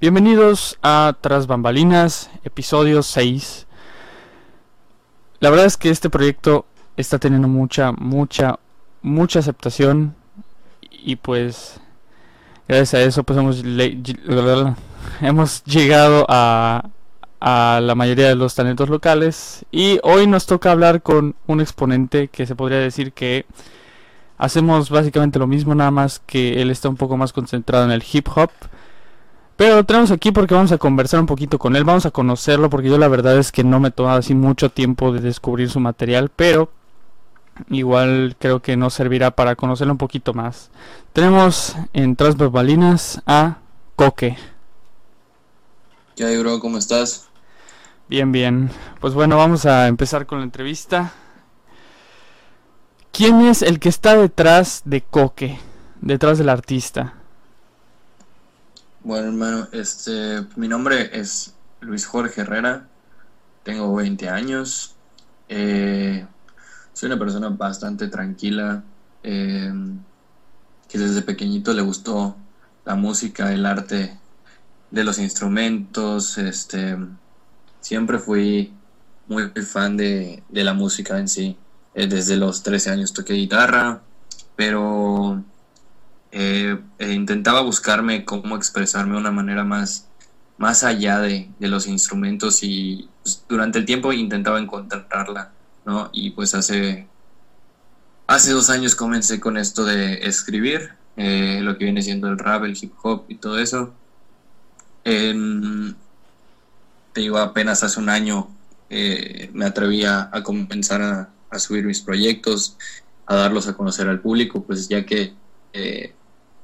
Bienvenidos a Tras Bambalinas, episodio 6. La verdad es que este proyecto está teniendo mucha, mucha, mucha aceptación y pues gracias a eso pues hemos, hemos llegado a, a la mayoría de los talentos locales y hoy nos toca hablar con un exponente que se podría decir que hacemos básicamente lo mismo nada más que él está un poco más concentrado en el hip hop pero lo tenemos aquí porque vamos a conversar un poquito con él vamos a conocerlo porque yo la verdad es que no me he tomado así mucho tiempo de descubrir su material pero igual creo que nos servirá para conocerlo un poquito más tenemos en Tras Bambalinas a Coque ¿Qué hay, bro? ¿Cómo estás? Bien, bien. Pues bueno, vamos a empezar con la entrevista. ¿Quién es el que está detrás de Coque? Detrás del artista. Bueno, hermano, este, mi nombre es Luis Jorge Herrera. Tengo 20 años. Eh, soy una persona bastante tranquila. Eh, que desde pequeñito le gustó la música, el arte de los instrumentos, este siempre fui muy fan de, la música en sí. Eh, desde los 13 años toqué guitarra, pero eh, eh, intentaba buscarme cómo expresarme de una manera más, más allá de, los instrumentos y pues, durante el tiempo intentaba encontrarla, ¿no? Y pues hace, hace dos años comencé con esto de escribir, lo que viene siendo el rap, el hip hop y todo eso. En, te digo, apenas hace un año eh, me atreví a, comenzar a, subir mis proyectos, a darlos a conocer al público, pues ya que eh,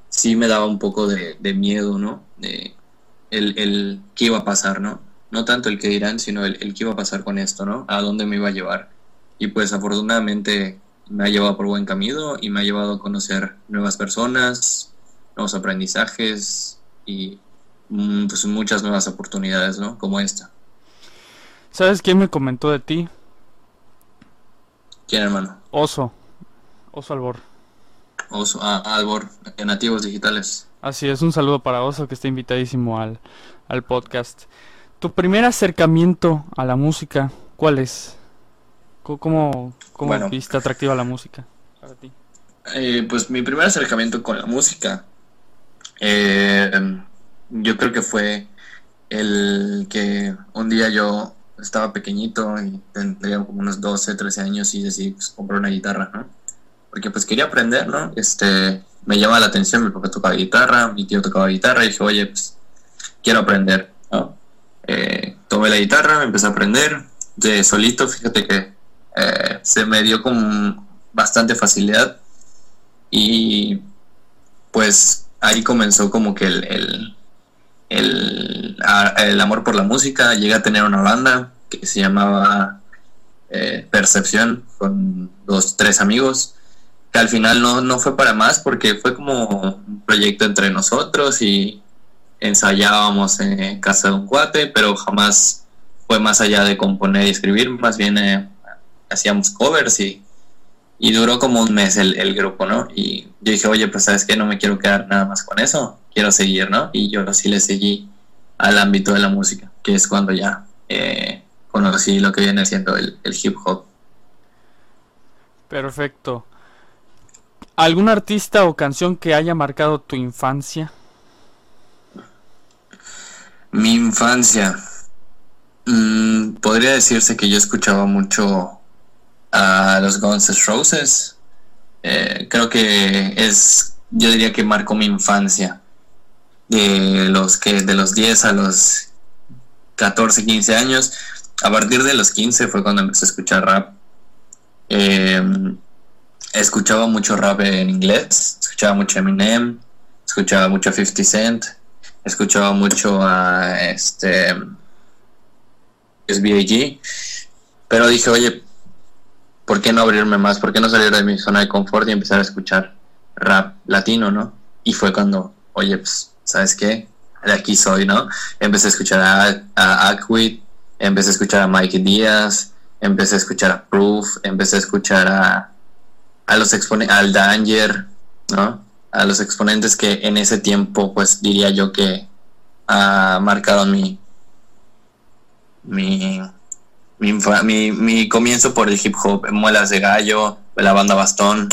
sí me daba un poco de, miedo, ¿no? De el, el qué iba a pasar, ¿no? No tanto el que dirán, sino el, el qué iba a pasar con esto, ¿no? A dónde me iba a llevar. Y pues afortunadamente me ha llevado por buen camino y me ha llevado a conocer nuevas personas, nuevos aprendizajes y Mm, pues muchas nuevas oportunidades, ¿no? Como esta. ¿Sabes quién me comentó de ti? ¿Quién, hermano? Oso. Oso Albor. Oso, ah, Albor, de Nativos Digitales. Así es, un saludo para Oso que está invitadísimo al, al podcast. ¿Tu primer acercamiento a la música, cuál es? ¿Cómo, cómo viste atractiva la música para ti? Eh, pues mi primer acercamiento con la música eh, yo creo que fue el que un día yo estaba pequeñito y tendría como unos 12, 13 años y decidí pues, comprar una guitarra, ¿no? Porque pues quería aprender, ¿no? Este, me llamaba la atención, mi papá tocaba guitarra, mi tío tocaba guitarra y dije, oye, pues quiero aprender, ¿no? Eh, tomé la guitarra, me empecé a aprender de solito, fíjate que eh, se me dio con bastante facilidad y pues ahí comenzó como que el el, el, amor por la música, llegué a tener una banda que se llamaba eh, Percepción con dos, tres amigos, que al final no, no fue para más porque fue como un proyecto entre nosotros y ensayábamos en casa de un cuate, pero jamás fue más allá de componer y escribir, más bien eh, hacíamos covers y, y, duró como un mes el, el, grupo, ¿no? Y yo dije, oye, pues sabes que no me quiero quedar nada más con eso, quiero seguir, ¿no? Y yo sí le seguí al ámbito de la música, que es cuando ya eh, conocí lo que viene siendo el, hip hop. Perfecto. ¿Algún artista o canción que haya marcado tu infancia? Mi infancia. Mm, podría decirse que yo escuchaba mucho a los Guns N' Roses. Eh, creo que es, yo diría que marcó mi infancia de los que de los 10 a los 14, 15 años. A partir de los 15 fue cuando empecé a escuchar rap. Em, escuchaba mucho rap en inglés, escuchaba mucho Eminem, escuchaba mucho 50 Cent, escuchaba mucho a este SBAG, pero dije, oye, ¿por qué no abrirme más? ¿Por qué no salir de mi zona de confort y empezar a escuchar rap latino, no? Y fue cuando, oye, pues ¿sabes qué? De aquí soy, ¿no? Empecé a escuchar a, a Aquid, empecé a escuchar a Mikey Díaz, empecé a escuchar a Proof, empecé a escuchar a, a los exponentes, al Danger, ¿no? A los exponentes que en ese tiempo, pues diría yo que ah, marcaron mi, mi, mi, mi, comienzo por el hip hop, Muelas de Gallo, la banda Bastón.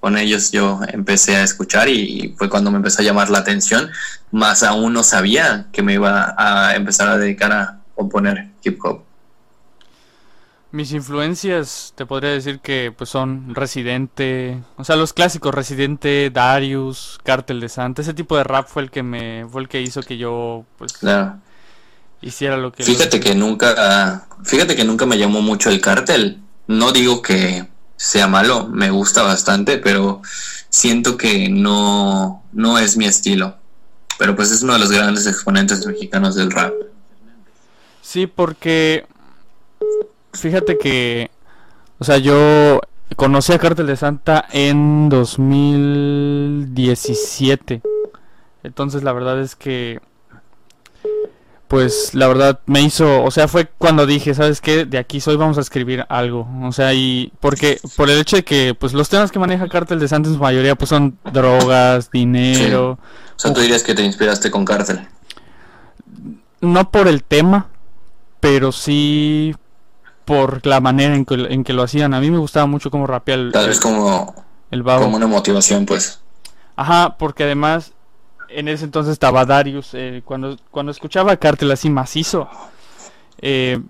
Con ellos yo empecé a escuchar y, fue cuando me empezó a llamar la atención. Más aún no sabía que me iba a empezar a dedicar a componer hip hop. Mis influencias, te podría decir que pues son Residente, o sea, los clásicos Residente, Darius, Cártel de Santa, ese tipo de rap fue el que me fue el que hizo que yo pues hiciera lo que Fíjate que nunca fíjate que nunca me llamó mucho el Cártel. No digo que sea malo, me gusta bastante, pero siento que no no es mi estilo. Pero pues es uno de los grandes exponentes mexicanos del rap. Sí, porque Fíjate que, o sea, yo conocí a Cártel de Santa en 2017. Entonces la verdad es que, pues la verdad me hizo, o sea, fue cuando dije, ¿sabes qué? De aquí soy, vamos a escribir algo. O sea, y porque, por el hecho de que, pues los temas que maneja Cártel de Santa en su mayoría, pues son drogas, dinero. O sea, tú dirías que te inspiraste con Cártel. No por el tema, pero sí por la manera en que, en que lo hacían. A mí me gustaba mucho cómo rapea el. Tal vez como. El babo. Como una motivación, pues. Ajá, porque además en ese entonces estaba Darius. Eh, cuando, cuando escuchaba Cartel así macizo, eh,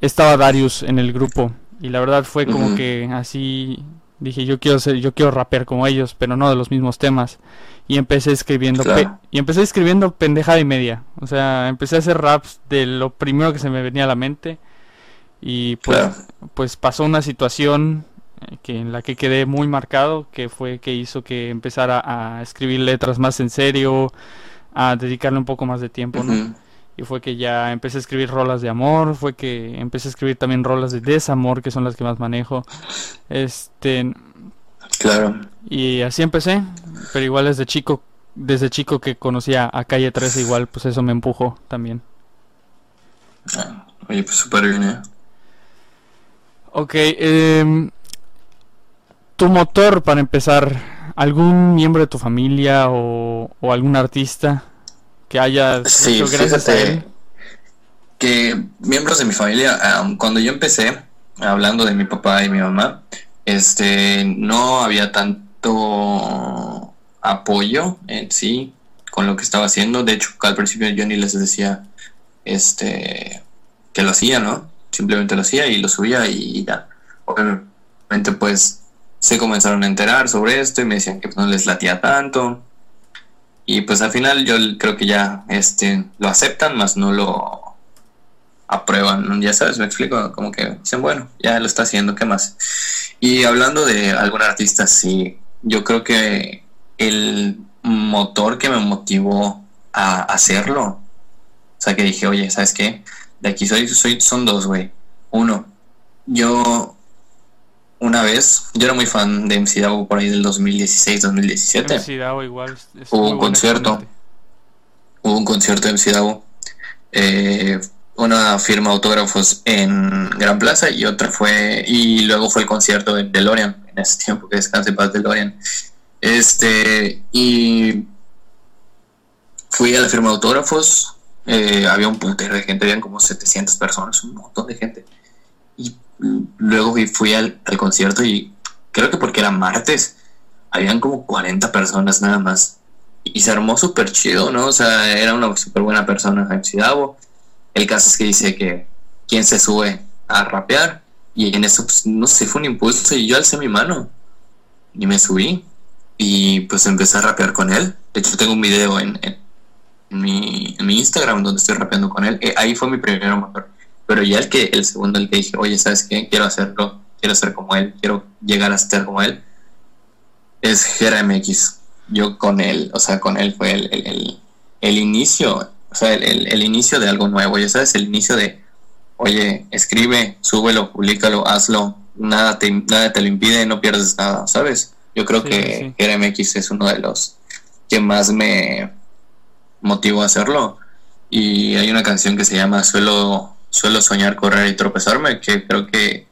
estaba Darius en el grupo. Y la verdad fue como que así dije yo quiero ser, yo quiero rapear como ellos, pero no de los mismos temas. Y empecé escribiendo y empecé escribiendo pendejada y media. O sea, empecé a hacer raps de lo primero que se me venía a la mente y pues, pues pasó una situación eh, que en la que quedé muy marcado, que fue que hizo que empezara a escribir letras más en serio, a dedicarle un poco más de tiempo, ¿no? Y fue que ya empecé a escribir rolas de amor, fue que empecé a escribir también rolas de desamor, que son las que más manejo. Este Claro. Y así empecé, pero igual desde chico, desde chico que conocía a Calle 13 igual pues eso me empujó también. Ah, oye, pues súper bien, ¿eh? Ok, eh, tu motor para empezar, ¿algún miembro de tu familia o, algún artista que haya sí, hecho gracias Que miembros de mi familia, cuando yo empecé, hablando de mi papá y mi mamá, este, no había tanto apoyo en sí con lo que estaba haciendo. De hecho, al principio yo ni les decía este que lo hacía, ¿no? Simplemente lo hacía y lo subía y ya. Obviamente pues se comenzaron a enterar sobre esto y me decían que pues, no les latía tanto. Y pues al final yo creo que ya este lo aceptan, más no lo aprueban. Ya sabes, me explico, como que dicen, bueno, ya lo está haciendo, ¿qué más? Y hablando de algún artista, sí, yo creo que el motor que me motivó a hacerlo, o sea, que dije, oye, ¿sabes qué? De aquí soy, soy son dos, güey. Uno, yo una vez, yo era muy fan de MC Davo por ahí del 2016, 2017. MC Davo igual. Hubo un concierto. Hubo un concierto de MC Davo. Eh, una firma autógrafos en Gran Plaza y otra fue y luego fue el concierto de DeLorean en ese tiempo que descanse paz DeLorean este y fui a la firma de autógrafos eh, había un puntero de gente, habían como 700 personas, un montón de gente. Y luego fui al, concierto y creo que porque era martes, habían como 40 personas nada más. Y se armó súper chido, ¿no? O sea, era una súper buena persona, James Davo. El caso es que dice que quien se sube a rapear y en eso, pues, no sé, fue un impulso y yo alcé mi mano y me subí y pues empecé a rapear con él. De hecho, tengo un video en, en mi, mi Instagram donde estoy rapeando con él. Eh, ahí fue mi primer motor. Pero ya el que el segundo, el que dije, oye, ¿sabes qué? Quiero hacerlo, quiero ser como él, quiero llegar a ser como él, es Gera MX. Yo con él, o sea, con él fue el, el, el, inicio, o sea, el, el, inicio de algo nuevo, ya sabes, el inicio de, oye, escribe, súbelo, públicalo, hazlo, nada te, nada te lo impide, no pierdes nada, ¿sabes? Yo creo que sí. MX es uno de los que más me, motivo a hacerlo. Y hay una canción que se llama Suelo, suelo soñar, correr y tropezarme, que creo que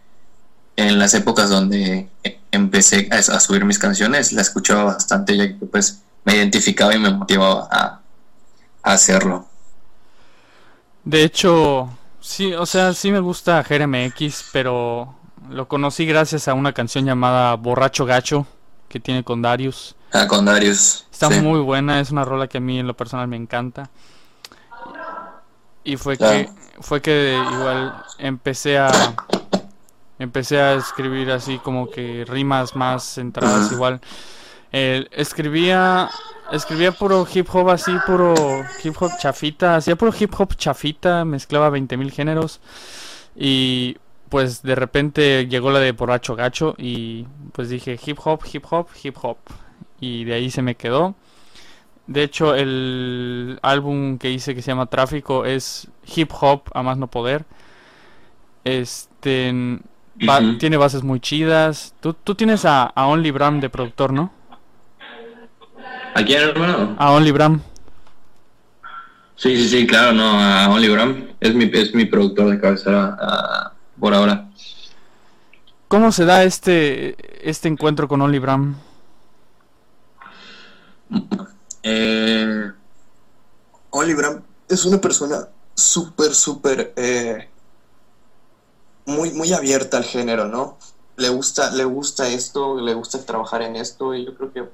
en las épocas donde empecé a, subir mis canciones la escuchaba bastante, ya que pues me identificaba y me motivaba a, hacerlo. De hecho, sí, o sea, sí me gusta X, pero lo conocí gracias a una canción llamada Borracho Gacho que tiene con Darius. Ah, con Darius. Está muy buena, es una rola que a mí en lo personal me encanta. Y fue que fue que igual empecé a empecé a escribir así como que rimas más centradas igual. escribía escribía puro hip hop así, puro hip hop chafita, hacía puro hip hop chafita, mezclaba 20.000 géneros y pues de repente llegó la de borracho gacho y pues dije hip hop, hip hop, hip hop y de ahí se me quedó. De hecho, el álbum que hice que se llama Tráfico es hip hop a más no poder. Este tiene bases muy chidas. Tú, tienes a, Only Bram de productor, ¿no? ¿A quién, hermano? A Only Bram. Sí, sí, sí, claro, no, a Only Bram. Es mi, es mi productor de cabecera por ahora. ¿Cómo se da este, este encuentro con Only Bram? Eh, es una persona súper, súper eh, muy, muy abierta al género, ¿no? Le gusta, le gusta esto, le gusta trabajar en esto y yo creo que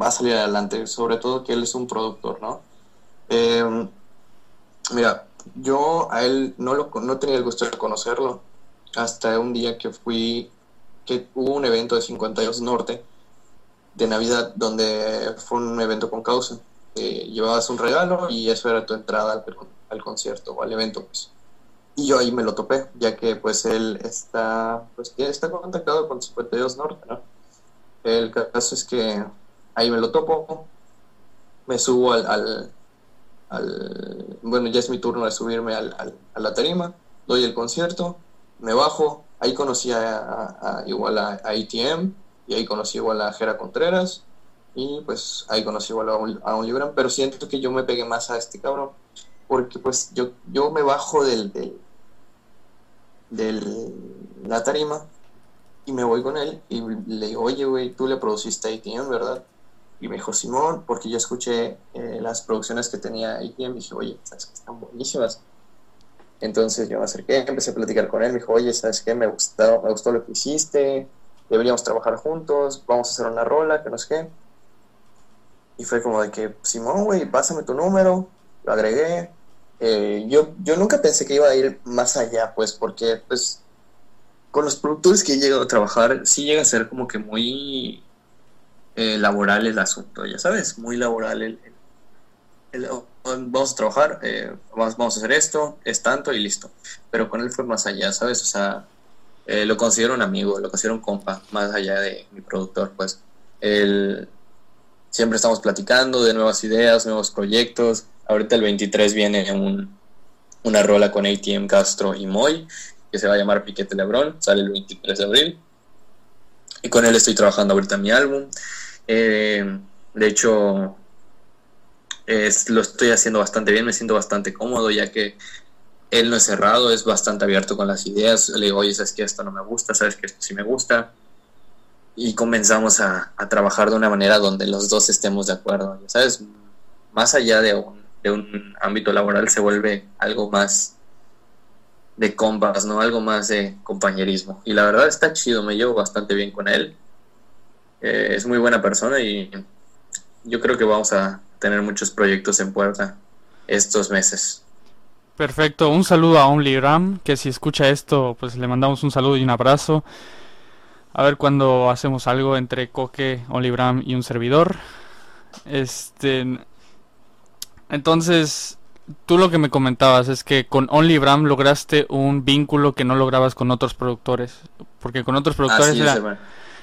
va a salir adelante, sobre todo que él es un productor, ¿no? Eh, mira, yo a él no, lo, no tenía el gusto de conocerlo hasta un día que fui, que hubo un evento de 52 Norte de Navidad donde fue un evento con causa. llevabas un regalo y eso era tu entrada al, concierto o al evento. Pues. Y yo ahí me lo topé, ya que pues él está, pues, está contactado con 52 Norte, ¿no? El caso es que ahí me lo topo, me subo al, al, bueno, ya es mi turno de subirme al, a la tarima, doy el concierto, me bajo, ahí conocí a, igual a, a y ahí conocí igual a Jera Contreras y pues ahí conocí igual a un, a Libran, pero siento que yo me pegué más a este cabrón porque pues yo, yo me bajo del, del, la tarima y me voy con él y le digo, oye, güey, tú le produciste a ATM, ¿verdad? Y me dijo, Simón, porque yo escuché eh, las producciones que tenía ATM y dije, oye, ¿sabes que están buenísimas? Entonces yo me acerqué, empecé a platicar con él, me dijo, oye, ¿sabes qué? Me gustó, me gustó lo que hiciste, deberíamos trabajar juntos, vamos a hacer una rola, que no sé qué. Y fue como de que, Simón, güey, pásame tu número, lo agregué. Eh, yo, yo nunca pensé que iba a ir más allá, pues, porque, pues, con los productores que he llegado a trabajar, sí llega a ser como que muy eh, laboral el asunto, ya sabes, muy laboral el, vamos a trabajar, eh, vamos, vamos a hacer esto, es tanto y listo. Pero con él fue más allá, ¿sabes? O sea, eh, lo considero un amigo, lo considero un compa, más allá de mi productor, pues. Él, siempre estamos platicando de nuevas ideas, nuevos proyectos. Ahorita el 23 viene un, una rola con ATM Castro y Moy, que se va a llamar Piquete Lebrón, sale el 23 de abril. Y con él estoy trabajando ahorita mi álbum. Eh, de hecho, lo estoy haciendo bastante bien, me siento bastante cómodo, ya que él no es cerrado, es bastante abierto con las ideas. Le digo, oye, sabes que esto no me gusta, sabes que esto sí me gusta. Y comenzamos a, trabajar de una manera donde los dos estemos de acuerdo. ¿Sabes? Más allá de un, ámbito laboral se vuelve algo más de compas, ¿no? Algo más de compañerismo. Y la verdad está chido, me llevo bastante bien con él. Eh, es muy buena persona y yo creo que vamos a tener muchos proyectos en puerta estos meses. Perfecto, un saludo a Only Ram, que si escucha esto, pues le mandamos un saludo y un abrazo. A ver cuando hacemos algo entre Coque, Only Ram y un servidor. Este entonces, tú lo que me comentabas es que con Only Bram lograste un vínculo que no lograbas con otros productores. Porque con otros productores era,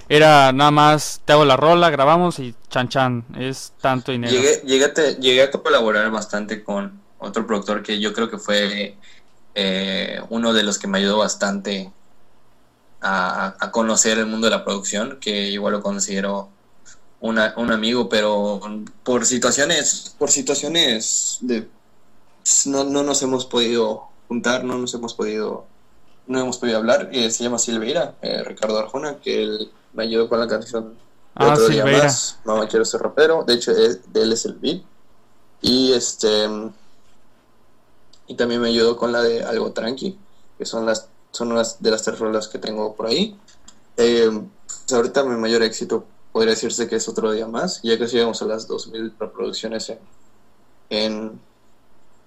era, nada más, te hago la rola, grabamos y chan chan, es tanto dinero. Llegué, llegué a colaborar bastante con, otro productor que yo creo que fue eh, uno de los que me ayudó bastante a, conocer el mundo de la producción, que igual lo considero un amigo, pero por situaciones, por situaciones de no, no nos hemos podido juntar, no nos hemos podido, no hemos podido hablar. Eh, se llama Silveira, eh, Ricardo Arjona, que él me ayudó con la canción ah, Silveira. Mamá quiero ser rapero. De hecho, de él es el beat. Y este y también me ayudó con la de Algo Tranqui, que son las son unas de las tres rolas que tengo por ahí. Eh, pues ahorita mi mayor éxito podría decirse que es otro día más, ya que llegamos a las 2000 reproducciones en, en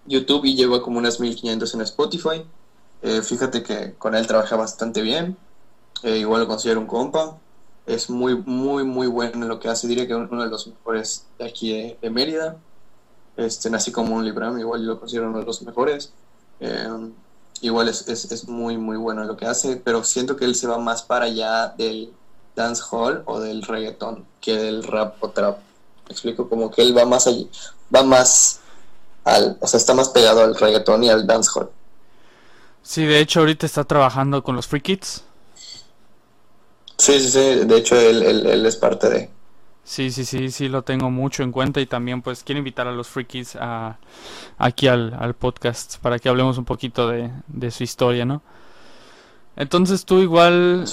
YouTube y llevo como unas 1500 en Spotify. Eh, fíjate que con él trabaja bastante bien, eh, igual lo considero un compa. Es muy, muy, muy bueno en lo que hace. Diría que uno de los mejores de aquí de, Mérida. Este, así como un Libram, igual yo lo considero uno de los mejores. Eh, igual es, es, es, muy, muy bueno en lo que hace, pero siento que él se va más para allá del dancehall o del reggaeton que del rap o trap. Me explico, como que él va más allí, va más al, o sea, está más pegado al reggaeton y al dancehall. Sí, de hecho ahorita está trabajando con los Free Kids. Sí, sí, sí, de hecho él, él, es parte de... Sí, sí, sí, sí, lo tengo mucho en cuenta y también pues quiero invitar a los Free Kids a, aquí al, al podcast para que hablemos un poquito de, de su historia, ¿no? Entonces tú igual,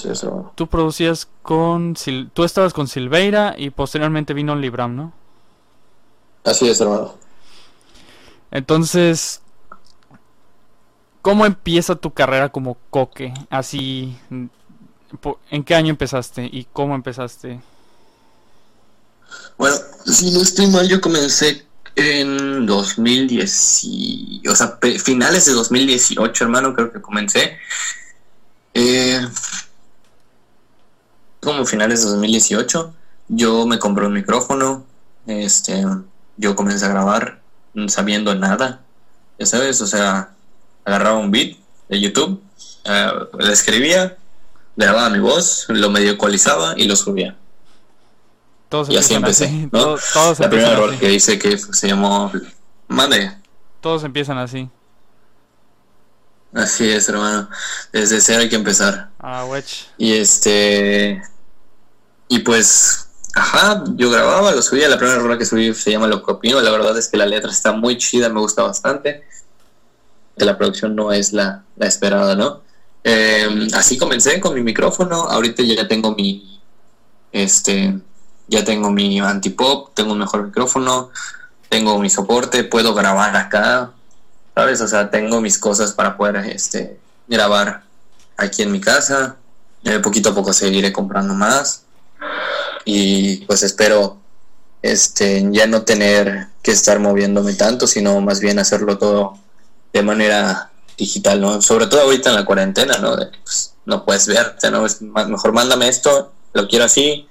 tú producías con, tú estabas con Silveira y posteriormente vino Libram, ¿no? Así es, hermano. Entonces, ¿Cómo empieza tu carrera como coque? Así, ¿en qué año empezaste y cómo empezaste? Bueno, si no estoy mal, yo comencé en 2010, o sea, finales de 2018, hermano, creo que comencé. Eh, como finales de 2018, yo me compré un micrófono, este, yo comencé a grabar sabiendo nada, ya sabes, o sea, agarraba un beat de YouTube, eh, le escribía, grababa mi voz, lo medio ecualizaba y lo subía. Todos y así empecé, ¿no? La primera error que hice que se llamó Mande. Todos empiezan así. Así es, hermano. Desde cero hay que empezar. Ah, wech. Y este. Y pues. Ajá, yo grababa, lo subía. La primera rola que subí se llama Lo Copino. La verdad es que la letra está muy chida, me gusta bastante que la producción no es la, esperada, ¿no? Em, así comencé con mi micrófono, ahorita ya tengo mi, este, ya tengo mi antipop, tengo un mejor micrófono, tengo mi soporte, puedo grabar acá, ¿sabes? O sea, tengo mis cosas para poder, este, grabar aquí en mi casa, eh, poquito a poco seguiré comprando más y pues espero este ya no tener que estar moviéndome tanto sino más bien hacerlo todo de manera digital, ¿no? Sobre todo ahorita en la cuarentena, ¿no? pues, no puedes verte, ¿no? Es mejor mándame esto, lo quiero así,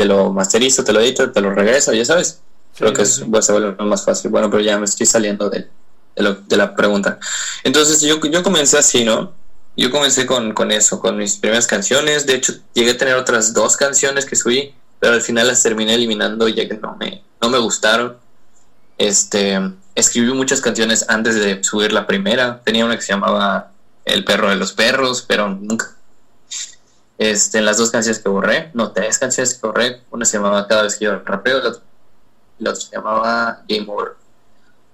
te lo masterizo, te lo edito, te lo regreso, ya sabes. Creo que es, pues, se vuelve más fácil. Bueno, pero ya me estoy saliendo de, de, la pregunta. Entonces yo, yo comencé así, ¿no? Yo comencé con, con eso, con mis primeras canciones. De hecho, llegué a tener otras dos canciones que subí, pero al final las terminé eliminando ya que no me, no me gustaron. Este, escribí muchas canciones antes de subir la primera. Tenía una que se llamaba El perro de los perros, pero nunca. Este, en las dos canciones que borré, no, tres canciones que borré, una se llamaba Cada vez que yo rapeo, la otra, se llamaba Game Over.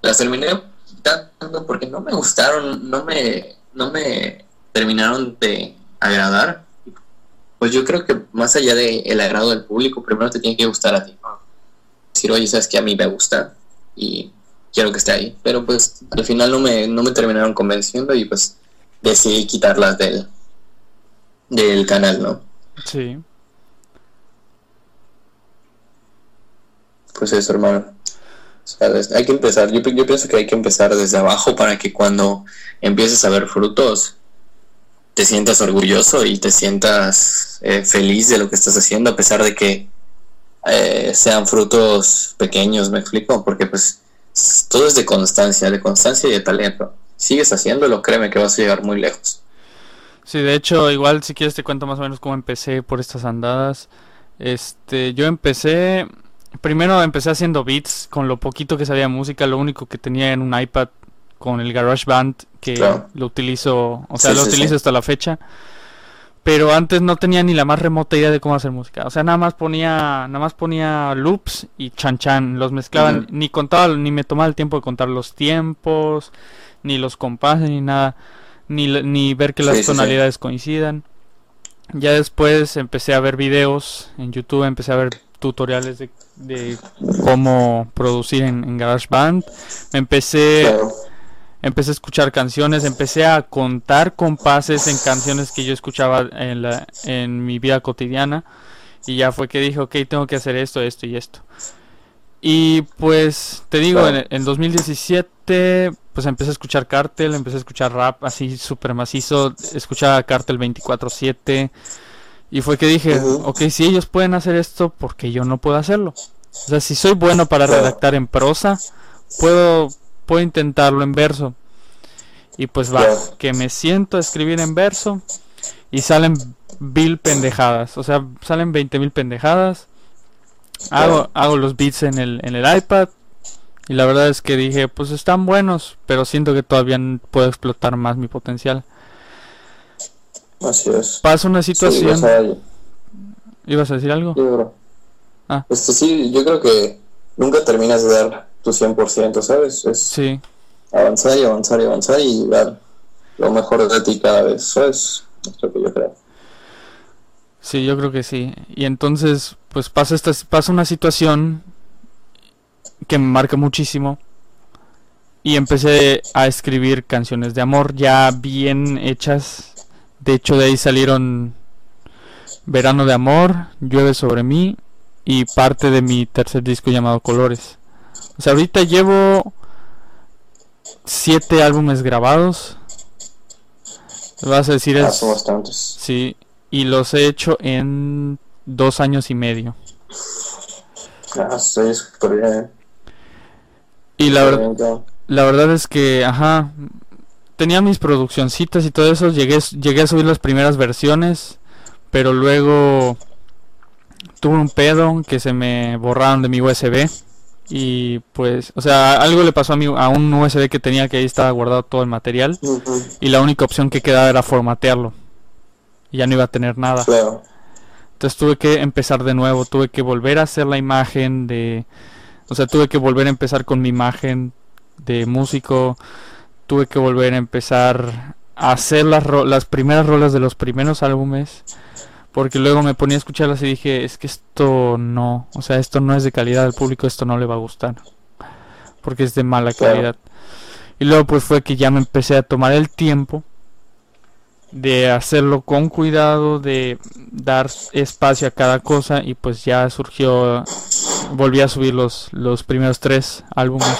Las terminé quitando porque no me gustaron, no me, no me terminaron de agradar. Pues yo creo que más allá del el agrado del público, primero te tiene que gustar a ti. Decir, oye, sabes que a mí me gusta y quiero que esté ahí. Pero pues al final no me, no me terminaron convenciendo y pues decidí quitarlas del, del canal, ¿no? Sí. Pues eso, hermano. hay que empezar, yo, yo pienso que hay que empezar desde abajo para que cuando empieces a ver frutos te sientas orgulloso y te sientas eh, feliz de lo que estás haciendo a pesar de que eh, sean frutos pequeños, me explico, porque pues todo es de constancia, de constancia y de talento. Sigues haciéndolo, créeme que vas a llegar muy lejos. Sí, de hecho, igual si quieres te cuento más o menos cómo empecé por estas andadas. Este, yo empecé, primero empecé haciendo beats con lo poquito que sabía música, lo único que tenía en un iPad con el GarageBand que lo utilizo, o sea, lo utilizo hasta la fecha. Pero antes no tenía ni la más remota idea de cómo hacer música. O sea, nada más ponía, nada más ponía loops y chan chan, los mezclaban, ni contaba, ni me tomaba el tiempo de contar los tiempos, ni los compases, ni nada, ni, ni ver que las tonalidades coincidan. Ya después empecé a ver videos en YouTube, empecé a ver tutoriales de, de cómo producir en, en GarageBand. Empecé, Claro. empecé a escuchar canciones, empecé a contar compases en canciones que yo escuchaba en, la, en mi vida cotidiana. Y ya fue que dije, ok, tengo que hacer esto, esto y esto. Y pues te digo, Claro. en, en 2017 pues empecé a escuchar Cartel, empecé a escuchar rap así súper macizo, escuchaba Cartel 24/7 y fue que dije, ok, si ellos pueden hacer esto, ¿por qué yo no puedo hacerlo? O sea, si soy bueno para redactar en prosa, puedo, puedo intentarlo en verso. Y pues va, que me siento a escribir en verso y salen mil pendejadas, o sea, salen 20 mil pendejadas. Hago, hago los beats en el, en el iPad y la verdad es que dije, pues están buenos, pero siento que todavía puedo explotar más mi potencial. Así es. Pasa una Sí, situación, ¿ibas a decir algo? creo. Ah. Este, sí, yo creo que nunca terminas de dar tu 100%, ¿sabes? Es Sí, avanzar y avanzar y avanzar y dar lo mejor de ti cada vez, ¿sabes? Es lo que yo creo. sí, yo creo que sí. Y entonces, pues pasa esta, pasa una situación que me marca muchísimo. Y empecé a escribir canciones de amor ya bien hechas. De hecho, de ahí salieron Verano de Amor, Llueve sobre mí y parte de mi tercer disco llamado Colores. O sea, ahorita llevo siete álbumes grabados. Vas a decir Ah, bastantes. Sí, y los he hecho en dos años y medio. Ah, estoy súper bien. Y la, ver- la verdad es que, ajá, tenía mis produccioncitas y todo eso, llegué, llegué a subir las primeras versiones, pero luego tuve un pedo que se me borraron de mi USB. Y pues, o sea, algo le pasó a, mi, a un USB que tenía que ahí estaba guardado todo el material. Y la única opción que quedaba era formatearlo. Y ya no iba a tener nada. Claro. Entonces tuve que empezar de nuevo, tuve que volver a hacer la imagen de... O sea, tuve que volver a empezar con mi imagen de músico, tuve que volver a empezar a hacer las, ro- las primeras rolas de los primeros álbumes, porque luego me ponía a escucharlas y dije, es que esto no, o sea, esto no es de calidad al público, esto no le va a gustar, porque es de mala calidad. Y luego pues fue que ya me empecé a tomar el tiempo de hacerlo con cuidado, de dar espacio a cada cosa y pues ya surgió, volví a subir los, los primeros tres álbumes.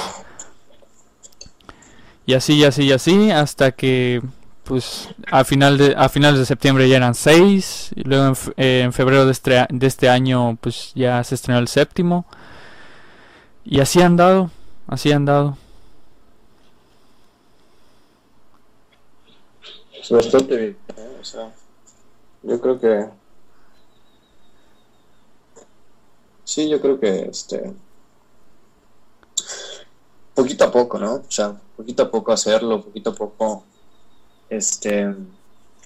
Y así, y así, y así, hasta que pues a, final de, a finales de septiembre ya eran seis, y luego en, eh, febrero de este, de este año pues ya se estrenó el séptimo. Y así han dado, así han dado. Es bastante bien. ¿eh? O sea, yo creo que. Sí, yo creo que este. Poquito a poco, ¿no? O sea, poquito a poco hacerlo, poquito a poco. Este.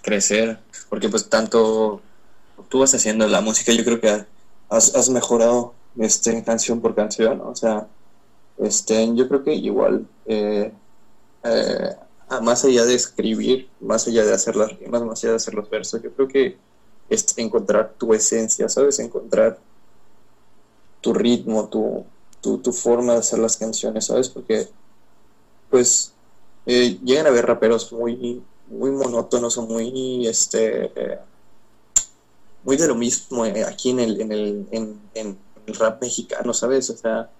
Crecer. Porque, pues, tanto tú vas haciendo la música, yo creo que has, has mejorado este, canción por canción. ¿no? O sea, este, yo creo que igual. eh, eh, más allá de escribir, más allá de hacer las rimas, más allá de hacer los versos, yo creo que es encontrar tu esencia, ¿sabes? Encontrar tu ritmo, tu, tu, tu forma de hacer las canciones, ¿sabes? Porque, pues, eh, llegan a haber raperos muy, muy monótonos o muy, este, muy de lo mismo eh, aquí en el, en el, en, el rap mexicano, ¿sabes? O sea,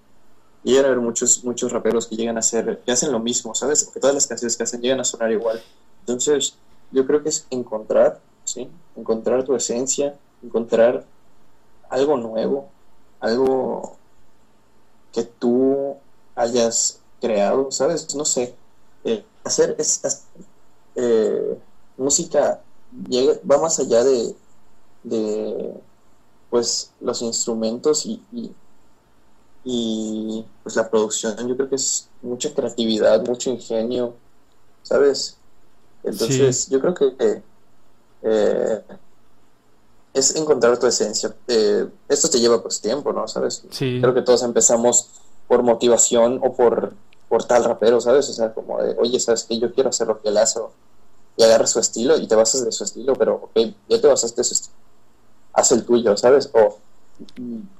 llegan a haber muchos, muchos raperos que llegan a hacer, que hacen lo mismo, ¿sabes? Que todas las canciones que hacen llegan a sonar igual. Entonces, yo creo que es encontrar, ¿sí? Encontrar tu esencia, encontrar algo nuevo, algo que tú hayas creado, ¿sabes? No sé. Eh, hacer es, es- eh, música llega, va más allá de, de pues los instrumentos y, y, y, pues la producción yo creo que es mucha creatividad, mucho ingenio, ¿sabes? Entonces yo creo que eh, es encontrar tu esencia. Eh, esto te lleva pues tiempo, ¿no? ¿Sabes? Sí, Creo que todos empezamos por motivación o por, por tal rapero, ¿sabes? O sea, como de, oye, ¿sabes qué? Yo quiero hacer lo que él hace. Y agarras su estilo y te basas de su estilo, pero, ok, ya te basaste de su estilo. Haz el tuyo, ¿sabes? O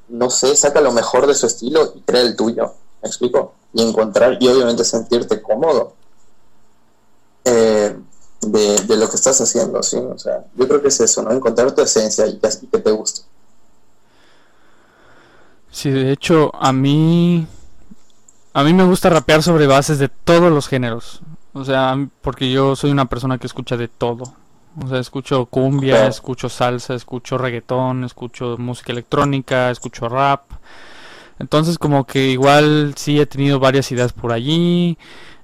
no sé, saca lo mejor de su estilo y crea el tuyo, ¿me explico? Y encontrar y obviamente sentirte cómodo eh, de, lo que estás haciendo, ¿sí? O sea, yo creo que es eso, ¿no? Encontrar tu esencia y que, que te guste. Sí, de hecho, a mí a mí me gusta rapear sobre bases de todos los géneros. O sea, porque yo soy una persona que escucha de todo. O sea, escucho cumbia, escucho salsa, escucho reggaetón, escucho música electrónica, escucho rap. Entonces como que igual sí he tenido varias ideas por allí.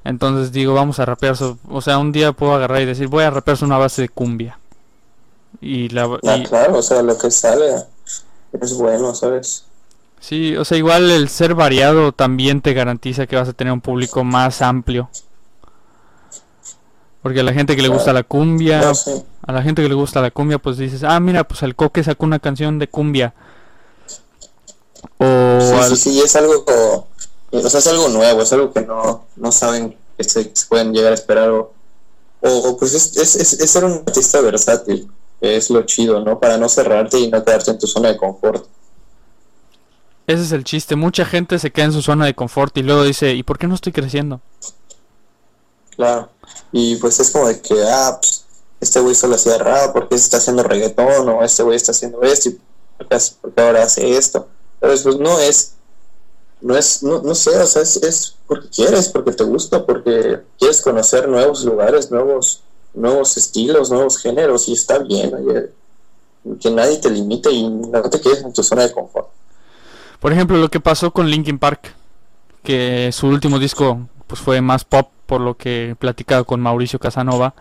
Entonces digo, vamos a rapear. o sea, un día puedo agarrar y decir, voy a rapear sobre una base de cumbia. Y la... Ah, claro, o sea, lo que sale es bueno, ¿sabes? Sí, o sea, igual el ser variado también te garantiza que vas a tener un público más amplio. Porque a la gente que le gusta la cumbia, a la gente que le gusta la cumbia, pues dices, ah, mira, pues el Coque sacó una canción de cumbia. O sí, sí, sí, es algo, o sea, es algo nuevo, es algo que no, no saben que se, pueden llegar a esperar. O, o pues es, es, es, ser un artista versátil, que es lo chido, ¿no? Para no cerrarte y no quedarte en tu zona de confort. Ese es el chiste. Mucha gente se queda en su zona de confort y luego dice, ¿y por qué no estoy creciendo? Claro. Y pues es como de que, ah, pues, este güey solo hacía rap, ¿por qué se está haciendo reggaetón? O este güey está haciendo esto, y ¿por qué ahora hace esto? Pero pues no es, no es, no, no sé, o sea, es, porque quieres, porque te gusta, porque quieres conocer nuevos lugares, nuevos, nuevos estilos, nuevos géneros, y está bien, oye, que nadie te limite y no te quedes en tu zona de confort. Por ejemplo, lo que pasó con Linkin Park, que su último disco pues fue más pop por lo que he platicado con Mauricio Casanova,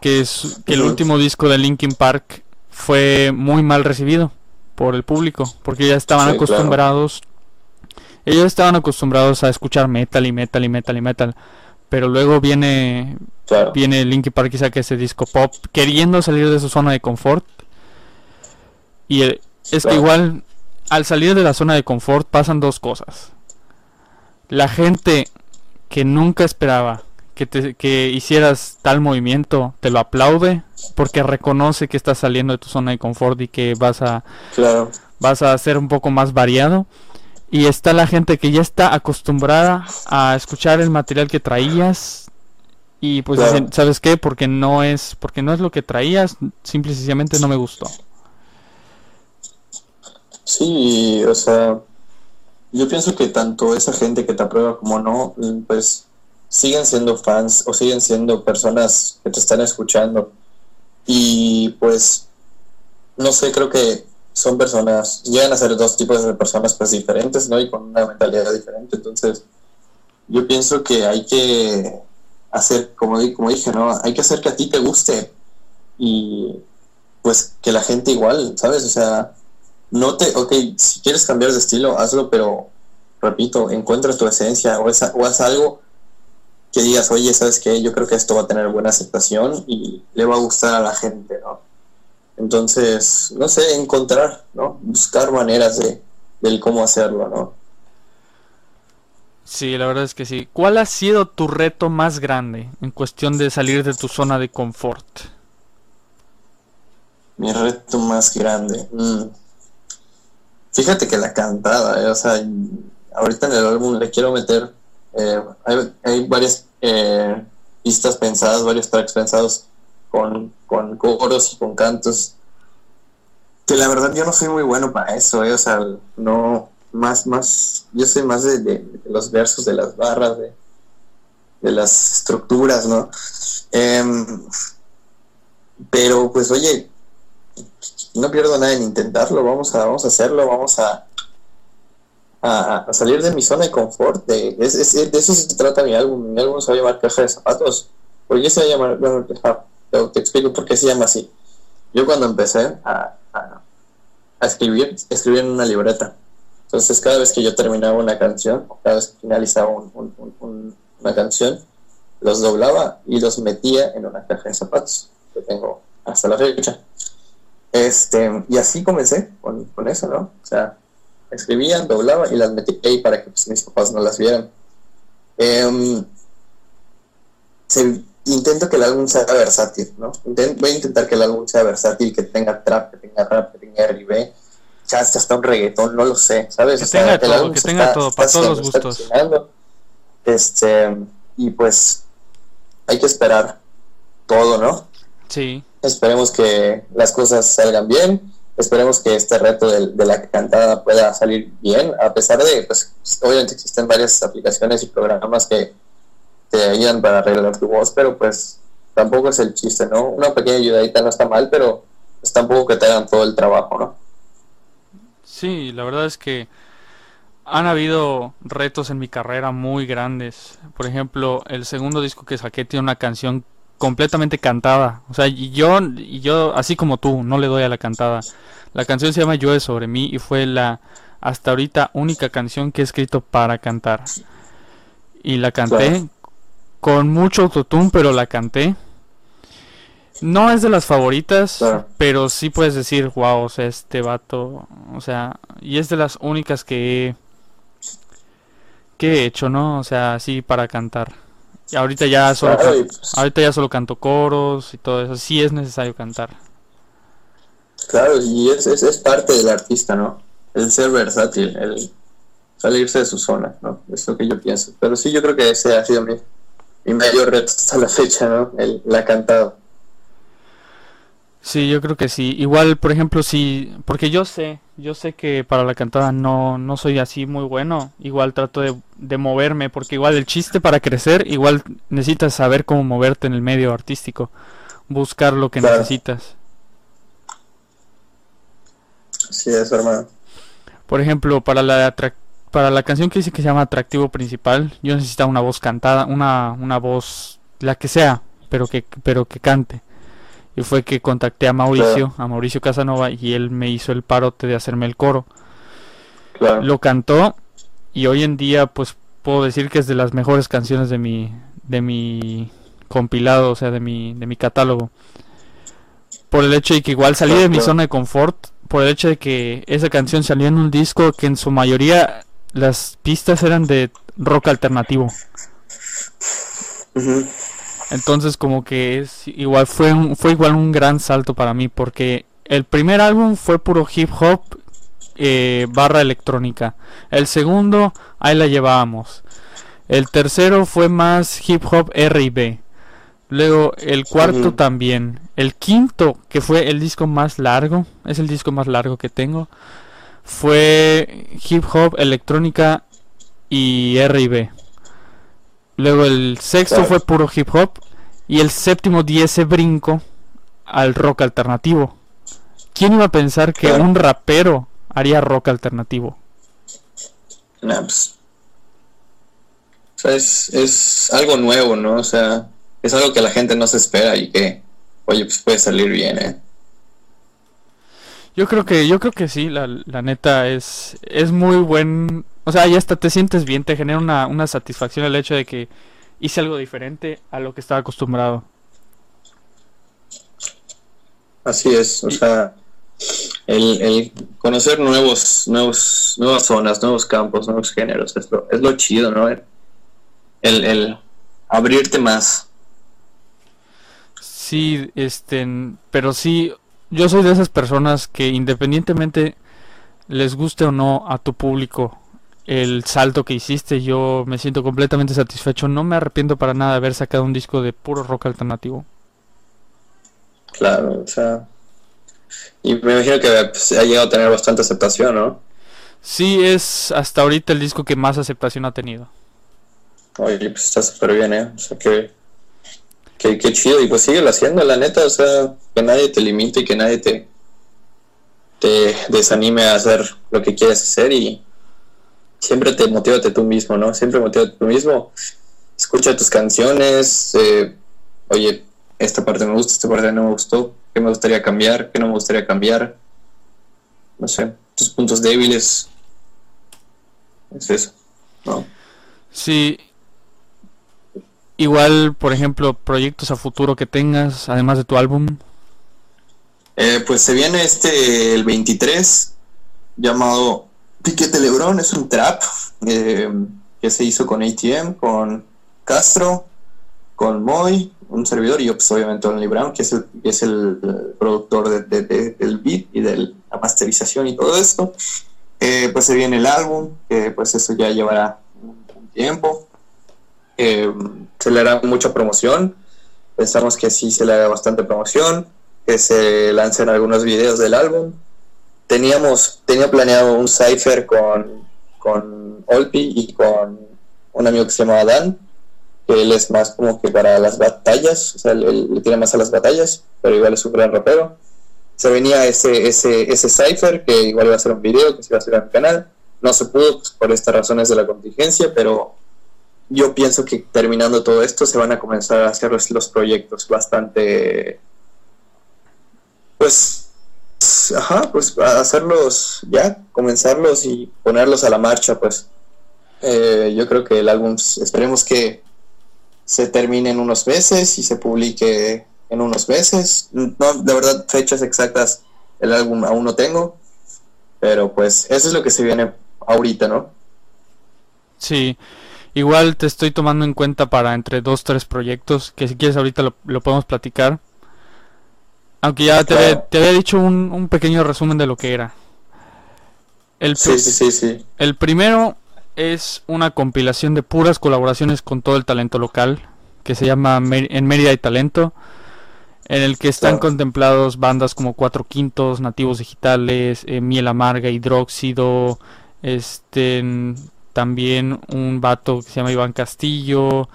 que, es, que el último disco de Linkin Park fue muy mal recibido por el público, porque ya estaban acostumbrados, ellos estaban acostumbrados a escuchar metal y metal y metal y metal, pero luego viene viene Linkin Park y saca ese disco pop queriendo salir de su zona de confort. Y es que igual al salir de la zona de confort pasan dos cosas. La gente que nunca esperaba que, te, que hicieras tal movimiento te lo aplaude porque reconoce que estás saliendo de tu zona de confort y que vas a vas a ser un poco más variado y está la gente que ya está acostumbrada a escuchar el material que traías. Y pues sabes qué porque no es porque no es lo que traías simple y sencillamente no me gustó. Sí o sea yo pienso que tanto esa gente que te aprueba como no, pues siguen siendo fans o siguen siendo personas que te están escuchando. Y pues, no sé, creo que son personas, llegan a ser dos tipos de personas pues diferentes, ¿no? Y con una mentalidad diferente. Entonces, yo pienso que hay que hacer, como, como dije, ¿no? Hay que hacer que a ti te guste. Y pues que la gente igual, ¿sabes? O sea, no te, ok, si quieres cambiar de estilo, hazlo, pero repito, encuentra tu esencia o, o haz algo que digas, oye, ¿sabes qué? Yo creo que esto va a tener buena aceptación y le va a gustar a la gente, ¿no? Entonces, no sé, encontrar, ¿no? Buscar maneras de, del cómo hacerlo, ¿no? Sí, la verdad es que sí. ¿Cuál ha sido tu reto más grande en cuestión de salir de tu zona de confort? Mi reto más grande. Mm. Fíjate que la cantada, eh, o sea, ahorita en el álbum le quiero meter, eh, hay, varias eh, pistas pensadas, varios tracks pensados con, con coros y con cantos, que la verdad yo no soy muy bueno para eso, o sea, no, más, más, yo soy más de, los versos, de las barras, de, de las estructuras, ¿no? Em, pero pues oye, no pierdo nada en intentarlo, vamos a, vamos a hacerlo, vamos a, a, salir de mi zona de confort. De, de, eso se trata mi álbum. Mi álbum se va a llamar Caja de Zapatos. ¿Por qué se va a llamar? Bueno, te, explico por qué se llama así. Yo cuando empecé a, a, escribir, escribí en una libreta. Entonces cada vez que yo terminaba una canción, cada vez que finalizaba una canción, los doblaba y los metía en una caja de zapatos que tengo hasta la fecha. Este, y así comencé con, con eso, ¿no? O sea, escribía, doblaba y las metí ahí para que pues, mis papás no las vieran. Eh, intento que el álbum sea versátil, ¿no? voy a intentar que el álbum sea versátil, que tenga trap, que tenga rap, que tenga R&B, chance hasta un reggaetón, no lo sé, ¿sabes? Que tenga todo, que tenga todo, para todos los gustos. Este, y pues hay que esperar todo, ¿no? Sí. Esperemos que las cosas salgan bien, esperemos que este reto de, la cantada pueda salir bien, a pesar de, pues, obviamente existen varias aplicaciones y programas que te ayudan para arreglar tu voz, pero pues tampoco es el chiste, ¿no? Una pequeña ayudadita no está mal, pero pues tampoco que te hagan todo el trabajo, ¿no? Sí, la verdad es que han habido retos en mi carrera muy grandes. Por ejemplo, el segundo disco que saqué tiene una canción completamente cantada. O sea, y yo, y yo, así como tú, no le doy a la cantada. La canción se llama Llueve sobre mí y fue la hasta ahorita única canción que he escrito para cantar. Y la canté con mucho autotune, pero la canté. No es de las favoritas, pero sí puedes decir, wow, o sea, este vato, o sea, y es de las únicas que he, que he hecho, ¿no? O sea, sí para cantar. Y ahorita ya solo pues ahorita ya solo canto coros y todo eso, sí es necesario cantar. Claro, y es, es, parte del artista, ¿no? El ser versátil, el salirse de su zona, ¿no? Es lo que yo pienso. Pero sí, yo creo que ese ha sido mi, mi mayor reto hasta la fecha, ¿no? El, la cantado. Sí, yo creo que sí. Igual, por ejemplo, si, porque yo sé, yo sé que para la cantada no, no soy así muy bueno. Igual trato de, de moverme, porque igual el chiste para crecer, igual necesitas saber cómo moverte en el medio artístico, buscar lo que necesitas. Sí, es hermano. Por ejemplo, para la para la canción que dice que se llama Atractivo Principal, yo necesitaba una voz cantada, una, una voz, la que sea, pero que, pero que cante. Y fue que contacté a Mauricio, a Mauricio Casanova, y él me hizo el parote de hacerme el coro. Lo cantó y hoy en día pues puedo decir que es de las mejores canciones de mi de mi compilado, o sea, de mi de mi catálogo. Por el hecho de que igual salí de mi zona de confort, por el hecho de que esa canción salió en un disco que en su mayoría las pistas eran de rock alternativo. Entonces como que es igual fue fue igual un gran salto para mí porque el primer álbum fue puro hip hop eh, barra electrónica. El segundo ahí la llevábamos. El tercero fue más hip hop R y B. Luego el cuarto también. El quinto, que fue el disco más largo, es el disco más largo que tengo, fue hip hop, electrónica y R&B. Luego el sexto fue puro hip hop y el séptimo di ese brinco al rock alternativo. ¿Quién iba a pensar que un rapero haría rock alternativo? Pues, es, es algo nuevo, ¿no? O sea, es algo que la gente no se espera y que, oye, pues puede salir bien, ¿eh? Yo creo que, yo creo que sí, la, la neta es, es muy buen, o sea, ya hasta te sientes bien, te genera una, una satisfacción el hecho de que hice algo diferente a lo que estaba acostumbrado. Así es, o sea, el, el, conocer nuevos, nuevos, nuevas zonas, nuevos campos, nuevos géneros, es lo, es lo chido, ¿no? El, el abrirte más. Sí, este, pero sí, yo soy de esas personas que independientemente les guste o no a tu público el salto que hiciste, yo me siento completamente satisfecho. No me arrepiento para nada de haber sacado un disco de puro rock alternativo. Claro, o sea. Y me imagino que pues, ha llegado a tener bastante aceptación, ¿no? Sí, es hasta ahorita el disco que más aceptación ha tenido. Oye, pues está súper bien, ¿eh? O sea que Qué, chido, y pues síguelo haciendo, la neta, o sea, que nadie te limite y que nadie te, te desanime a hacer lo que quieres hacer y siempre te motivate tú mismo, ¿no? Siempre motivate tú mismo, escucha tus canciones, eh, oye, esta parte me gusta, esta parte no me gustó, qué me gustaría cambiar, qué no me gustaría cambiar, no sé, tus puntos débiles, es eso, ¿no? Sí, Igual, por ejemplo, proyectos a futuro que tengas, además de tu álbum. Eh, pues se viene este, el 23, llamado Piquete Lebrón, es un trap eh, que se hizo con ATM, con Castro, con Moy un servidor y pues obviamente Only Brown, que es el, que es el productor de, del beat y de la masterización y todo esto. Eh, pues se viene el álbum, que pues eso ya llevará un, tiempo. Eh, se le hará mucha promoción, pensamos que sí se le haga bastante promoción, que se lancen algunos videos del álbum. Teníamos, tenía planeado un cipher con, con Olpi y con un amigo que se llama Dan, que él es más como que para las batallas, o sea, él, le tiene más a las batallas, pero igual es un gran rapero. Se venía ese, ese, ese cipher, que igual iba a ser un video, que se iba a hacer en el canal. No se pudo pues, por estas razones de la contingencia, pero yo pienso que terminando todo esto se van a comenzar a hacer los, proyectos bastante, pues, ajá, pues hacerlos ya, comenzarlos y ponerlos a la marcha, pues. Eh, yo creo que el álbum, esperemos que se termine en unos meses y se publique en unos meses. No, de verdad, fechas exactas el álbum aún no tengo, pero pues eso es lo que se viene ahorita, ¿no? Sí, igual te estoy tomando en cuenta para entre dos, tres proyectos, que si quieres ahorita lo, podemos platicar. Aunque ya te, había, dicho un, un, pequeño resumen de lo que era. El, sí, sí, sí, sí. El primero es una compilación de puras colaboraciones con todo el talento local, que se llama En Mérida y Talento, en el que están contemplados bandas como Cuatro Quintos, Nativos Digitales, eh, Miel Amarga, Hidróxido, este, también un vato que se llama Iván Castillo,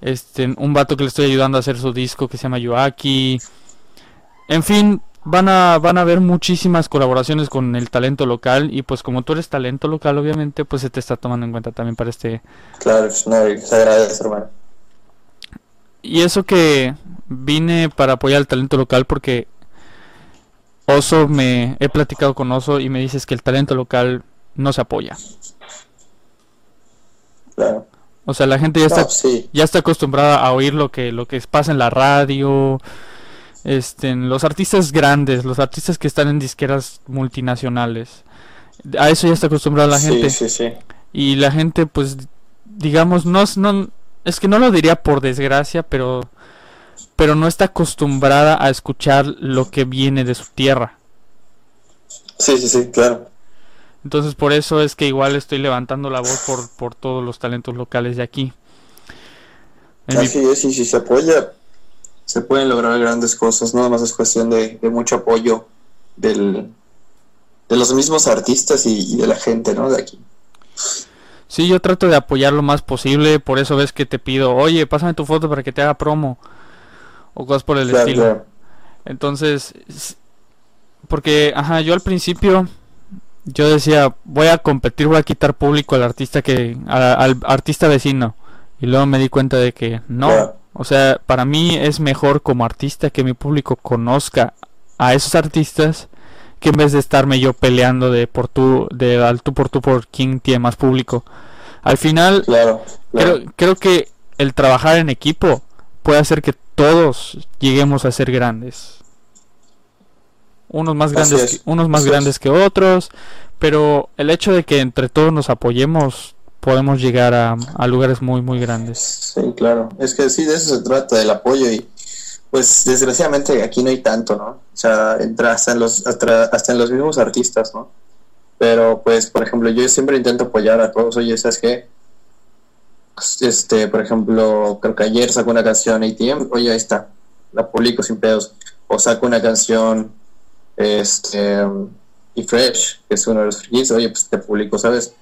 este, un vato que le estoy ayudando a hacer su disco que se llama Yoaki, en fin, van a van a haber muchísimas colaboraciones con el talento local y pues como tú eres talento local obviamente pues se te está tomando en cuenta también para este claro se agradece hermano. Y eso que vine para apoyar el talento local porque Oso me he platicado con Oso y me dices que el talento local no se apoya claro o sea la gente ya está ya está acostumbrada a oír lo que lo que pasa en la radio este, los artistas grandes, los artistas que están en disqueras multinacionales. A eso ya está acostumbrada la gente. Y la gente, pues, digamos, no, no, es que no lo diría por desgracia, pero, pero no está acostumbrada a escuchar lo que viene de su tierra. Sí, sí, sí, claro. Entonces por eso es que igual estoy levantando la voz por, por todos los talentos locales de aquí. Así es, y si se apoya, se pueden lograr grandes cosas, nada más es cuestión de, mucho apoyo del, de los mismos artistas y, de la gente, ¿no? De aquí. Sí, yo trato de apoyar lo más posible, por eso ves que te pido, oye, pásame tu foto para que te haga promo, o cosas por el estilo. Entonces, porque, ajá, yo al principio, yo decía, voy a competir, voy a quitar público al artista que, al, artista vecino, y luego me di cuenta de que no. O sea, para mí es mejor como artista que mi público conozca a esos artistas que en vez de estarme yo peleando de por tú, de al tú por tú por quién tiene más público. Al final, Creo, creo que el trabajar en equipo puede hacer que todos lleguemos a ser grandes. Unos más grandes, unos más grandes que otros, pero el hecho de que entre todos nos apoyemos podemos llegar a, lugares muy, muy grandes. Sí, claro. Es que sí, de eso se trata, del apoyo y pues desgraciadamente aquí no hay tanto, ¿no? O sea, entra hasta en los, hasta, en los mismos artistas, ¿no? Pero pues, por ejemplo, yo siempre intento apoyar a todos. Oye, ¿sabes qué? Este, por ejemplo, creo que ayer sacó una canción ATM, oye, ahí está, la publico sin pedos. O saco una canción, este, y Fresh, que es uno de los freaks, oye, pues te publico, ¿sabes?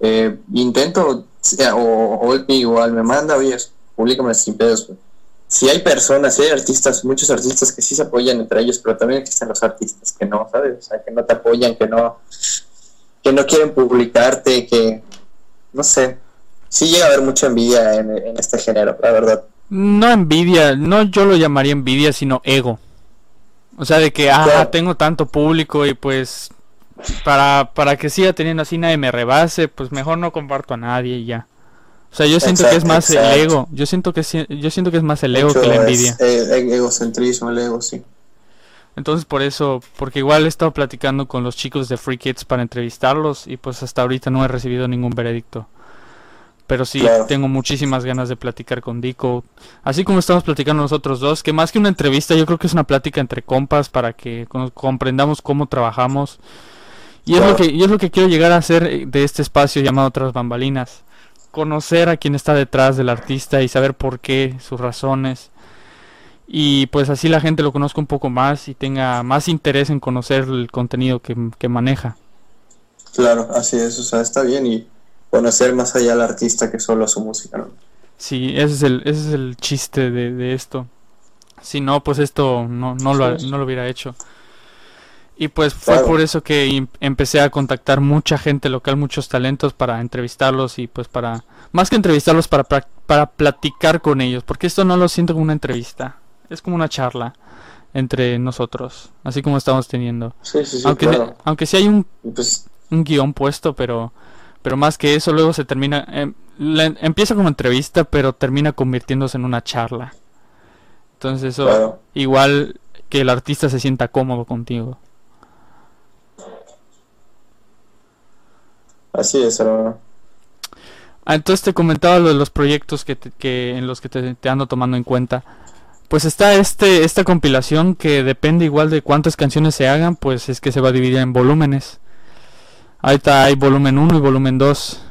Eh, intento, o, o igual me manda, oye, públicame sin pedos. Si hay personas, si hay artistas, muchos artistas que sí se apoyan entre ellos, pero también existen los artistas que no, ¿sabes? O sea, que no te apoyan, que no, que no quieren publicarte, que, no sé, sí llega a haber mucha envidia en, este género, la verdad. No envidia, no yo lo llamaría envidia, sino ego. O sea, de que, ah, tengo tanto público y pues para, para que siga teniendo así nadie me rebase, pues mejor no comparto a nadie y ya. O sea, yo siento que es más el ego. Yo siento que yo siento que es más el ego que la envidia. el egocentrismo, el ego, sí. Entonces por eso, porque igual he estado platicando con los chicos de Free Kids para entrevistarlos y pues hasta ahorita no he recibido ningún veredicto. Pero sí tengo muchísimas ganas de platicar con Dico, así como estamos platicando nosotros dos, que más que una entrevista yo creo que es una plática entre compas para que comprendamos cómo trabajamos. Y es lo que y es lo que quiero llegar a hacer de este espacio llamado Otras Bambalinas, conocer a quien está detrás del artista y saber por qué, sus razones. Y pues así la gente lo conozca un poco más y tenga más interés en conocer el contenido que, que maneja. Claro, así es, o sea, está bien y conocer más allá al artista que solo su música, ¿no? Sí, ese es el, ese es el chiste de, esto. Si no, pues esto no, no, lo, no lo hubiera hecho. Y pues fue por eso que empecé a contactar mucha gente local, muchos talentos para entrevistarlos y pues para, más que entrevistarlos, para, para, platicar con ellos, porque esto no lo siento como una entrevista, es como una charla entre nosotros, así como estamos teniendo. Sí, sí, sí, aunque, aunque sí hay un, pues un guion puesto, pero pero más que eso luego se termina em, empieza como entrevista pero termina convirtiéndose en una charla. Entonces eso igual que el artista se sienta cómodo contigo. Así es hermano. Ah, entonces te comentaba lo de los proyectos que, que en los que te, te, ando tomando en cuenta. Pues está este esta compilación que depende igual de cuántas canciones se hagan pues es que se va a dividir en volúmenes Ahorita hay volumen 1 y volumen 2.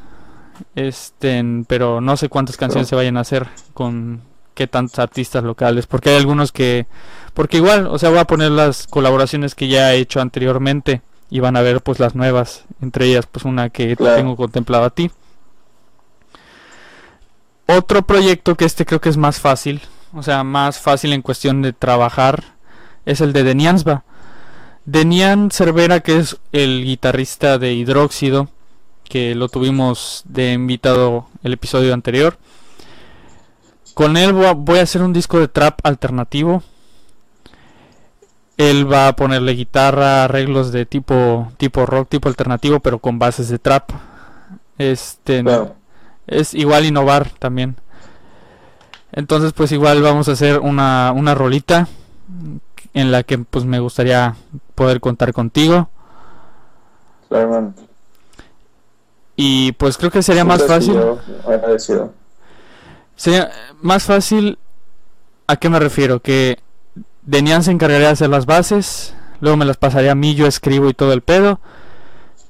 Este, pero no sé cuántas canciones se vayan a hacer con qué tantos artistas locales, porque hay algunos que porque igual, o sea, voy a poner las colaboraciones que ya he hecho anteriormente y van a ver pues las nuevas, entre ellas pues una que tengo contemplado a ti. Otro proyecto que este creo que es más fácil, o sea, más fácil en cuestión de trabajar es el de Deniansba. Denian Cervera, que es el guitarrista de Hidróxido, que lo tuvimos de invitado el episodio anterior. Con él voy a hacer un disco de trap alternativo. Él va a ponerle guitarra, arreglos de tipo tipo rock, tipo alternativo, pero con bases de trap. Este es igual innovar también. Entonces, pues igual vamos a hacer una, una rolita en la que pues me gustaría poder contar contigo. Y pues creo que sería más fácil. Sería más fácil. ¿A qué me refiero? Que Denian se encargaría de hacer las bases, luego me las pasaría a mí, yo escribo y todo el pedo,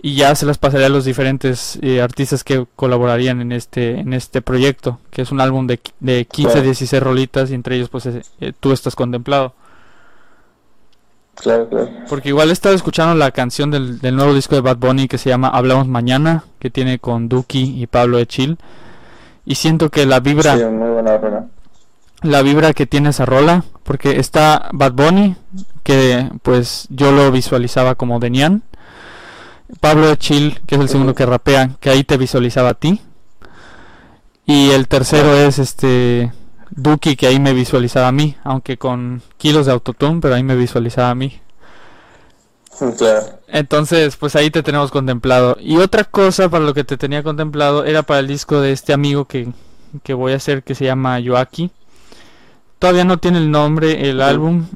y ya se las pasaría a los diferentes eh, artistas que colaborarían en este en este proyecto, que es un álbum de, de 15, 16 rolitas, y entre ellos pues eh, tú estás contemplado. Claro, claro. Porque igual he estado escuchando la canción del, nuevo disco de Bad Bunny que se llama Hablamos Mañana, que tiene con Duki y Pablo Echil. Y siento que la vibra. La vibra que tiene esa rola, porque está Bad Bunny, que pues yo lo visualizaba como Denian. Pablo Echil, que es el segundo que rapea, que ahí te visualizaba a ti. Y el tercero es este Duki que ahí me visualizaba a mí, aunque con kilos de autotune, pero ahí me visualizaba a mí. Claro. Entonces, pues ahí te tenemos contemplado. Y otra cosa para lo que te tenía contemplado era para el disco de este amigo que, que voy a hacer que se llama Yoaki. Todavía no tiene el nombre el álbum,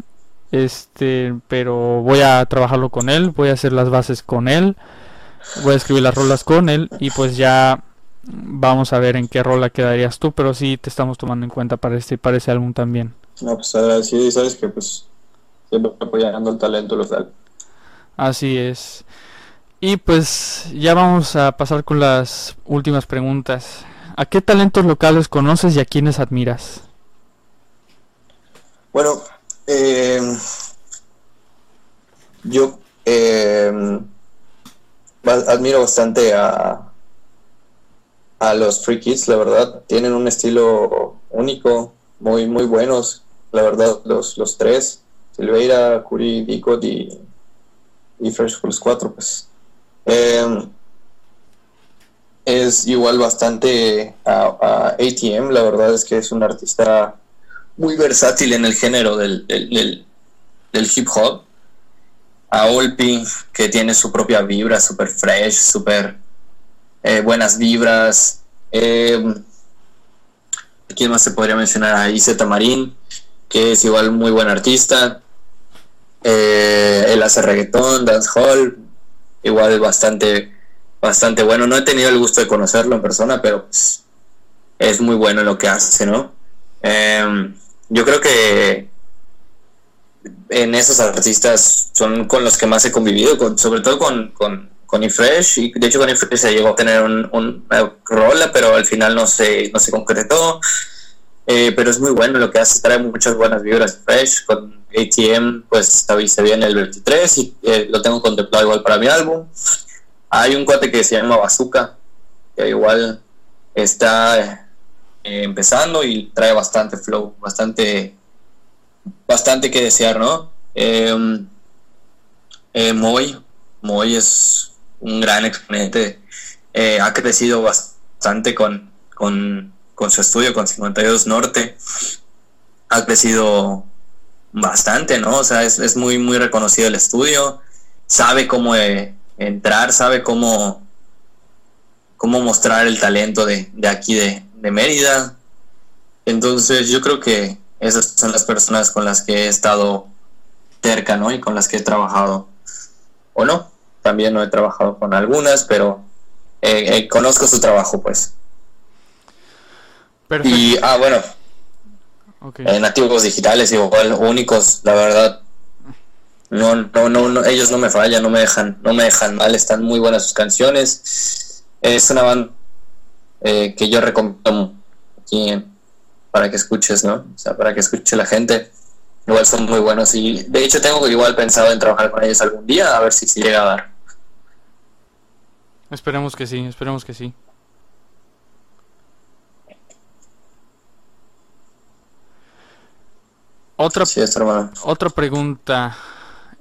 este, pero voy a trabajarlo con él, voy a hacer las bases con él, voy a escribir las rolas con él y pues ya Vamos a ver en qué rola quedarías tú, pero sí te estamos tomando en cuenta para este para ese álbum también. No, pues agradecido y sabes que pues siempre apoyando el talento local. Así es. Y pues ya vamos a pasar con las últimas preguntas. ¿A qué talentos locales conoces y a quiénes admiras? Bueno, eh, yo eh, admiro bastante a, a los Free Kids, la verdad. Tienen un estilo único, muy, muy buenos, la verdad, los, los tres. Silveira, Curi, Dicot y, y Fresh Fools 4, pues. Em, es igual bastante a, ATM, la verdad es que es un artista muy versátil en el género del, del, hip hop. A Olpi, que tiene su propia vibra, super fresh, super eh, buenas vibras. Eh, ¿Quién más se podría mencionar? A Iseta Marín, que es igual muy buen artista. Eh, él hace reggaetón, dancehall, igual bastante, bastante bueno. No he tenido el gusto de conocerlo en persona, pero pues, es muy bueno en lo que hace, ¿no? Em, yo creo que en esos artistas son con los que más he convivido, con, sobre todo con, con Ifresh, y de hecho con Ifresh se llegó a tener un, una rola, pero al final no se, no se concretó. Eh, pero es muy bueno lo que hace, trae muchas buenas vibras Fresh, con ATM pues se viene el 23 y eh, lo tengo contemplado igual para mi álbum. Hay un cuate que se llama Bazooka, que igual está eh, empezando y trae bastante flow, bastante bastante que desear, ¿no? Eh, Moy es un gran exponente, eh, ha crecido bastante con, con, con, su estudio, con 52 Norte, ha crecido bastante, ¿no? O sea, es, es muy, muy reconocido el estudio, sabe cómo eh, entrar, sabe cómo, cómo mostrar el talento de, de aquí de, de Mérida. Entonces yo creo que esas son las personas con las que he estado cerca, ¿no? Y con las que he trabajado. O no, también no he trabajado con algunas, pero eh, eh, conozco su trabajo, pues. Perfecto. Y, ah, bueno. Okay. nativos digitales, igual, únicos, la verdad. No, no, no, ellos no me fallan, no me dejan, no me dejan mal, están muy buenas sus canciones. Es una banda eh, que yo recomiendo aquí para que escuches, ¿no? O sea, para que escuche la gente. Igual son muy buenos y de hecho tengo igual pensado en trabajar con ellos algún día, a ver si llega a dar. Esperemos que sí, esperemos que sí. Otra, otra pregunta.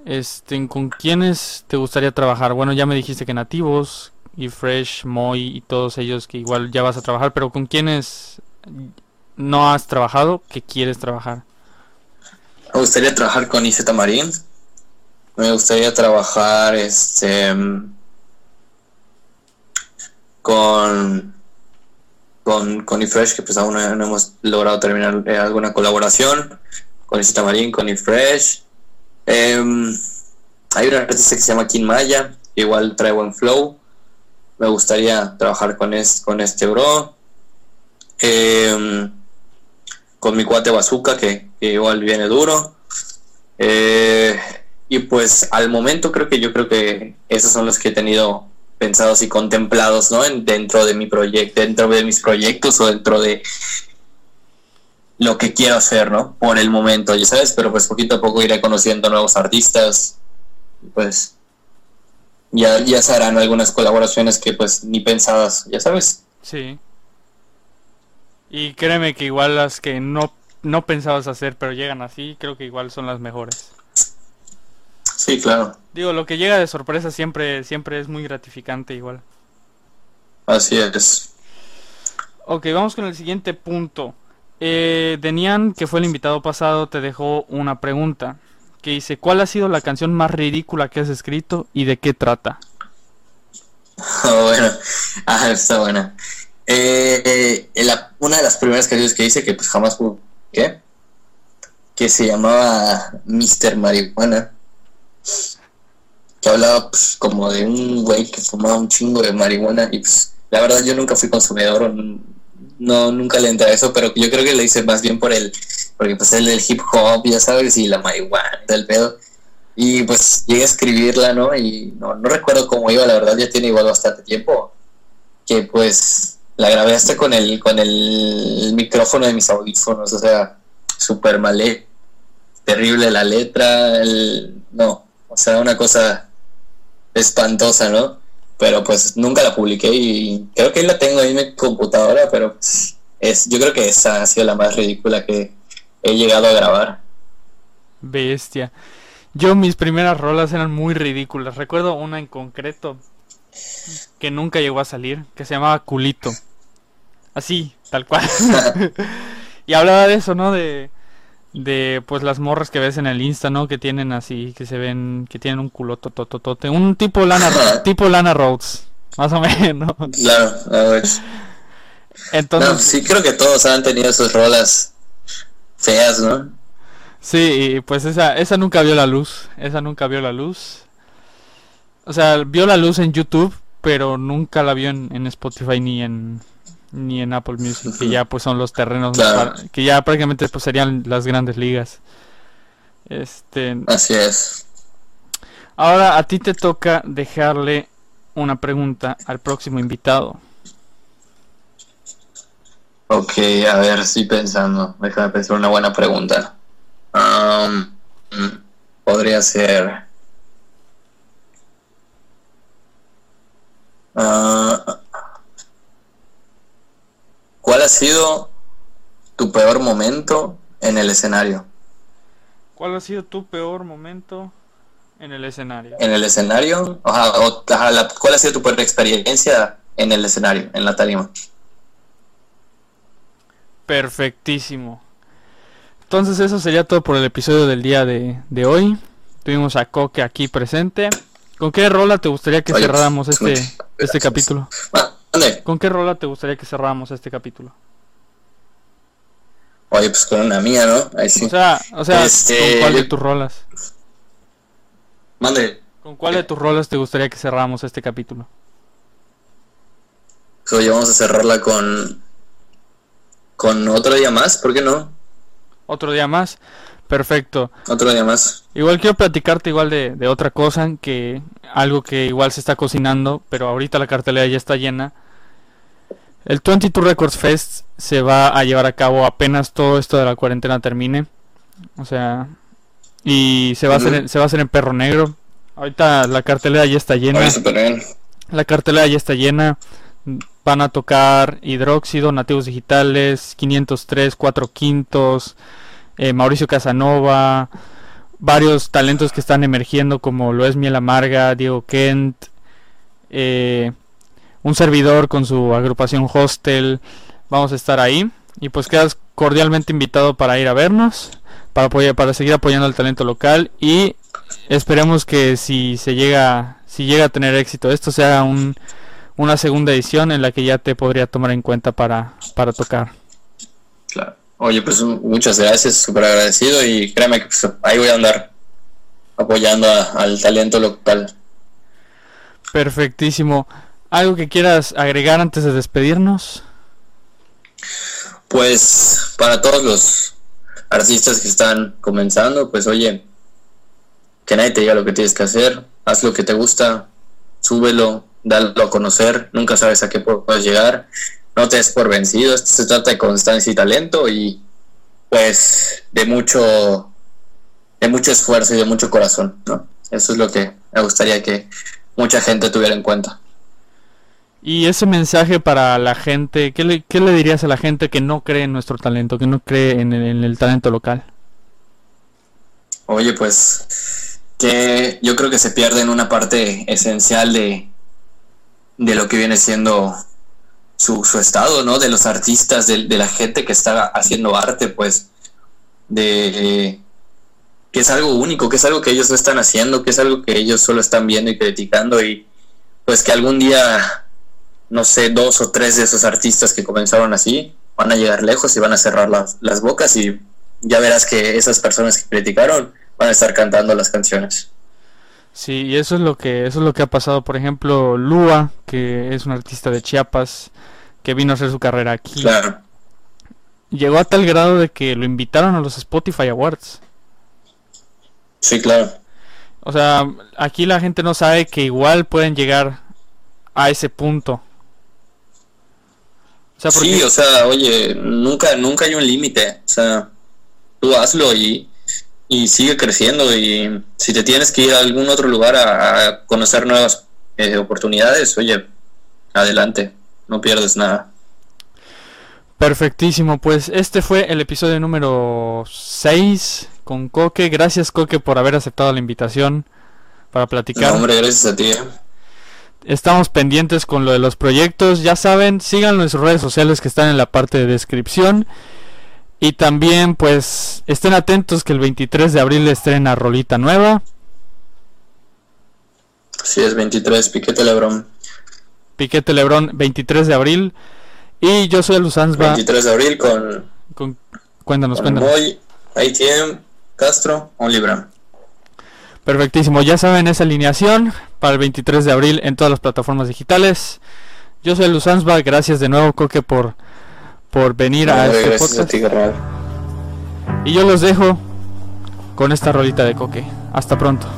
Este, ¿Con quiénes te gustaría trabajar? Bueno, ya me dijiste que nativos y Fresh, Moy y todos ellos que igual ya vas a trabajar, pero ¿con quiénes no has trabajado que quieres trabajar? Me gustaría trabajar con Iseta Marín. Me gustaría trabajar este con con, con Ifresh, que pues aún no, hemos logrado terminar eh, alguna colaboración. Con Iseta Marín, con Ifresh. Em, hay una artista que se llama Kim Maya, que igual trae buen flow. Me gustaría trabajar con, es, con este bro. Eh, con mi cuate Bazooka, que, igual viene duro. Eh, y pues al momento creo que yo creo que esos son los que he tenido pensados y contemplados, ¿no? dentro de mi proyecto, dentro de mis proyectos o dentro de lo que quiero hacer, ¿no? Por el momento, ya sabes, pero pues poquito a poco iré conociendo nuevos artistas, pues ya, ya se harán algunas colaboraciones que pues ni pensadas, ya sabes. Sí. Y créeme que igual las que no, no pensabas hacer, pero llegan así, creo que igual son las mejores. Sí, claro. Digo, lo que llega de sorpresa siempre, siempre es muy gratificante igual. Así es. Ok, vamos con el siguiente punto. Eh, Denian, que fue el invitado pasado, te dejó una pregunta. Que dice, ¿cuál ha sido la canción más ridícula que has escrito y de qué trata? Oh, bueno, ah, está buena. Eh, una de las primeras canciones que hice, que pues jamás publiqué, que se llamaba Mr. Marihuana, que hablaba pues como de un güey que fumaba un chingo de marihuana y pues la verdad yo nunca fui consumidor, no, nunca le entré a eso, pero yo creo que le hice más bien por el, porque pues el del hip hop, ya sabes, y la marihuana y pedo. Y pues llegué a escribirla, ¿no? Y no, no recuerdo cómo iba, la verdad ya tiene igual bastante tiempo. Que pues la grabé hasta con el, con el micrófono de mis audífonos, o sea, súper mal, terrible la letra, el, no, o sea, una cosa espantosa, ¿no? Pero pues nunca la publiqué y creo que ahí la tengo ahí en mi computadora, pero es, yo creo que esa ha sido la más ridícula que he llegado a grabar. Bestia. Yo mis primeras rolas eran muy ridículas. Recuerdo una en concreto que nunca llegó a salir, que se llamaba Culito. Así, tal cual. y hablaba de eso, ¿no? De, de pues las morras que ves en el Insta, ¿no? Que tienen así, que se ven, que tienen un culoto tototote. Un tipo Lana, tipo Lana Rhodes, más o menos. Claro, a ver. Entonces, sí, creo que todos han tenido sus rolas feas, ¿no? Sí, pues esa, esa nunca vio la luz. Esa nunca vio la luz. O sea, vio la luz en YouTube, pero nunca la vio en, en Spotify ni en, ni en Apple Music, que ya pues son los terrenos Claro. que ya prácticamente pues serían las grandes ligas. Este, Así es. ahora a ti te toca dejarle una pregunta al próximo invitado. Ok, a ver, estoy pensando. Déjame pensar una buena pregunta. Podría ser. Ah, ¿Cuál ha sido tu peor momento en el escenario? ¿Cuál ha sido tu peor momento en el escenario? ¿En el escenario? Ajá, o- ajá, la- ¿Cuál ha sido tu peor experiencia en el escenario, en la tarima? Perfectísimo. Entonces eso sería todo por el episodio del día de, de hoy. Tuvimos a Coque aquí presente. ¿Con qué rola te gustaría que Oye, cerráramos este, muchas este gracias. capítulo? ¿Con qué rola te gustaría que cerráramos este capítulo? Oye, pues con una mía, ¿no? Ahí sí. O sea, o sea, Este, ¿con cuál de tus rolas? Mande. ¿Con cuál de tus rolas te gustaría que cerráramos este capítulo? Oye, vamos a cerrarla con. Con otro día más, ¿por qué no? Otro día más. Perfecto. Otro día más. Igual quiero platicarte igual de, de otra cosa, que algo que igual se está cocinando, pero ahorita la cartelera ya está llena. El 22 Records Fest se va a llevar a cabo apenas todo esto de la cuarentena termine. O sea, y se va a hacer se va a hacer en Perro Negro. Ahorita la cartelera ya está llena. La cartelera ya está llena. Van a tocar Hidróxido, Nativos Digitales, 503, 4 Quintos, eh, Mauricio Casanova, varios talentos que están emergiendo como lo es Miel Amarga, Diego Kent, eh, un servidor con su agrupación Hostel. Vamos a estar ahí y pues quedas cordialmente invitado para ir a vernos, para apoyar, para seguir apoyando al talento local y esperemos que si se llega, si llega a tener éxito esto sea un una segunda edición en la que ya te podría tomar en cuenta para, para tocar. Claro. Oye, pues muchas gracias, súper agradecido y créeme que pues, ahí voy a andar apoyando a- al talento local. Perfectísimo. ¿Algo que quieras agregar antes de despedirnos? Pues para todos los artistas que están comenzando, pues oye, que nadie te diga lo que tienes que hacer, haz lo que te gusta, súbelo, dalo a conocer, nunca sabes a qué puedes llegar, no te des por vencido, esto se trata de constancia y talento y pues de mucho de mucho esfuerzo y de mucho corazón, ¿no? Eso es lo que me gustaría que mucha gente tuviera en cuenta. Y ese mensaje para la gente, ¿qué le, qué le dirías a la gente que no cree en nuestro talento, que no cree en el, en el talento local? Oye, pues que yo creo que se pierde en una parte esencial de, de lo que viene siendo su, su estado, ¿no? De los artistas, de la gente que está haciendo arte, pues, de que es algo único, que es algo que ellos no están haciendo, que es algo que ellos solo están viendo y criticando y pues que algún día, no sé, dos o tres de esos artistas que comenzaron así van a llegar lejos y van a cerrar las, las bocas y ya verás que esas personas que criticaron van a estar cantando las canciones. Sí, y eso es lo que eso es lo que ha pasado, por ejemplo, Lua, que es un artista de Chiapas que vino a hacer su carrera aquí. Claro, Llegó a tal grado de que lo invitaron a los Spotify Awards. sí, claro. O sea, aquí la gente no sabe que igual pueden llegar a ese punto. O sea, porque Sí, o sea, oye, nunca, nunca hay un límite. O sea, tú hazlo y, y sigue creciendo. Y si te tienes que ir a algún otro lugar a, a conocer nuevas eh, oportunidades, oye, adelante, no pierdes nada. Perfectísimo, pues este fue el episodio número 6 con Coque. Gracias Coque por haber aceptado la invitación para platicar. No, hombre, gracias a ti. Estamos pendientes con lo de los proyectos. Ya saben, sigan nuestras redes sociales que están en la parte de descripción. Y también pues estén atentos que el 23 de abril estrena Rolita Nueva. Sí, es 23, Piquete Lebrón. Piquete Lebrón 23 de abril. Y yo soy Luzanzba. 23 de abril con, Con... Cuéntanos, con cuéntanos. Boy, ATM, Castro, Onlibra. Perfectísimo, ya saben esa alineación para el 23 de abril en todas las plataformas digitales. Yo soy Luz Ansba, gracias de nuevo Coque por, por venir a este a podcast. ti. Y yo los dejo con esta rolita de Coque. Hasta pronto.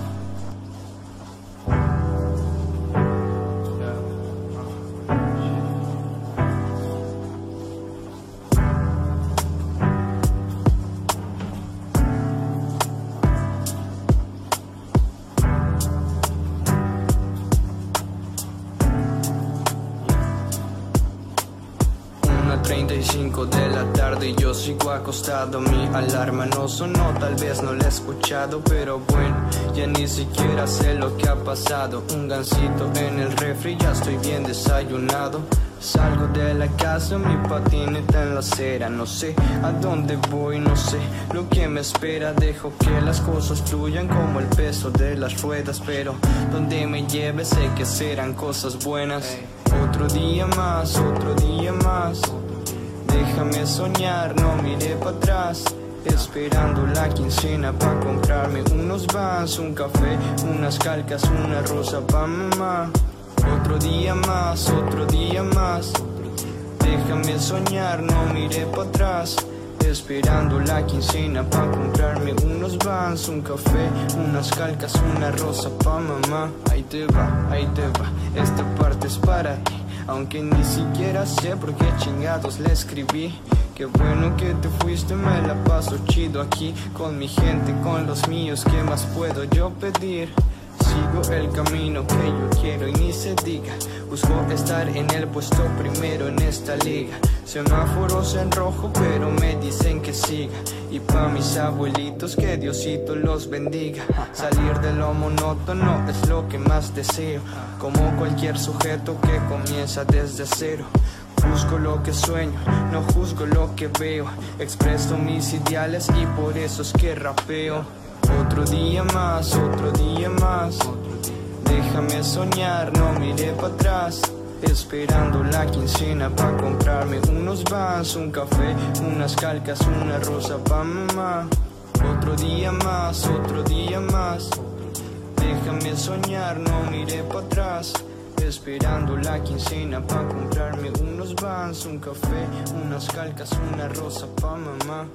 Sigo acostado Mi alarma no sonó, tal vez no la he escuchado Pero bueno, ya ni siquiera sé lo que ha pasado. Un gansito en el refri, ya estoy bien desayunado. Salgo de la casa, mi patineta en la acera. No sé a dónde voy, no sé lo que me espera. Dejo que las cosas fluyan como el peso de las ruedas Pero donde me lleve sé que serán cosas buenas. Otro día más, otro día más Déjame soñar, no mire para atrás. Esperando la quincena pa' comprarme unos vans, un café, unas calcas, una rosa pa' mamá. Otro día más, otro día más. Déjame soñar, no mire para atrás. Esperando la quincena pa' comprarme unos vans, un café, unas calcas, una rosa pa' mamá. Ahí te va, ahí te va, esta parte es para ti aunque ni siquiera sé por qué chingados le escribí Qué bueno que te fuiste, me la paso chido aquí Con mi gente, con los míos, ¿qué más puedo yo pedir? Sigo el camino que yo quiero y ni se diga. Busco estar en el puesto primero en esta liga. Semáforos en rojo pero me dicen que siga. Y pa' mis abuelitos que Diosito los bendiga. Salir de lo monótono es lo que más deseo. Como cualquier sujeto que comienza desde cero. Busco lo que sueño, no juzgo lo que veo. Expreso mis ideales y por eso es que rapeo otro día más, otro día más. Déjame soñar, no mire para atrás. Esperando la quincena pa' comprarme unos vans, un café, unas calcas, una rosa pa' mamá. Otro día más, otro día más. Déjame soñar, no mire para atrás. Esperando la quincena pa' comprarme unos vans, un café, unas calcas, una rosa pa' mamá.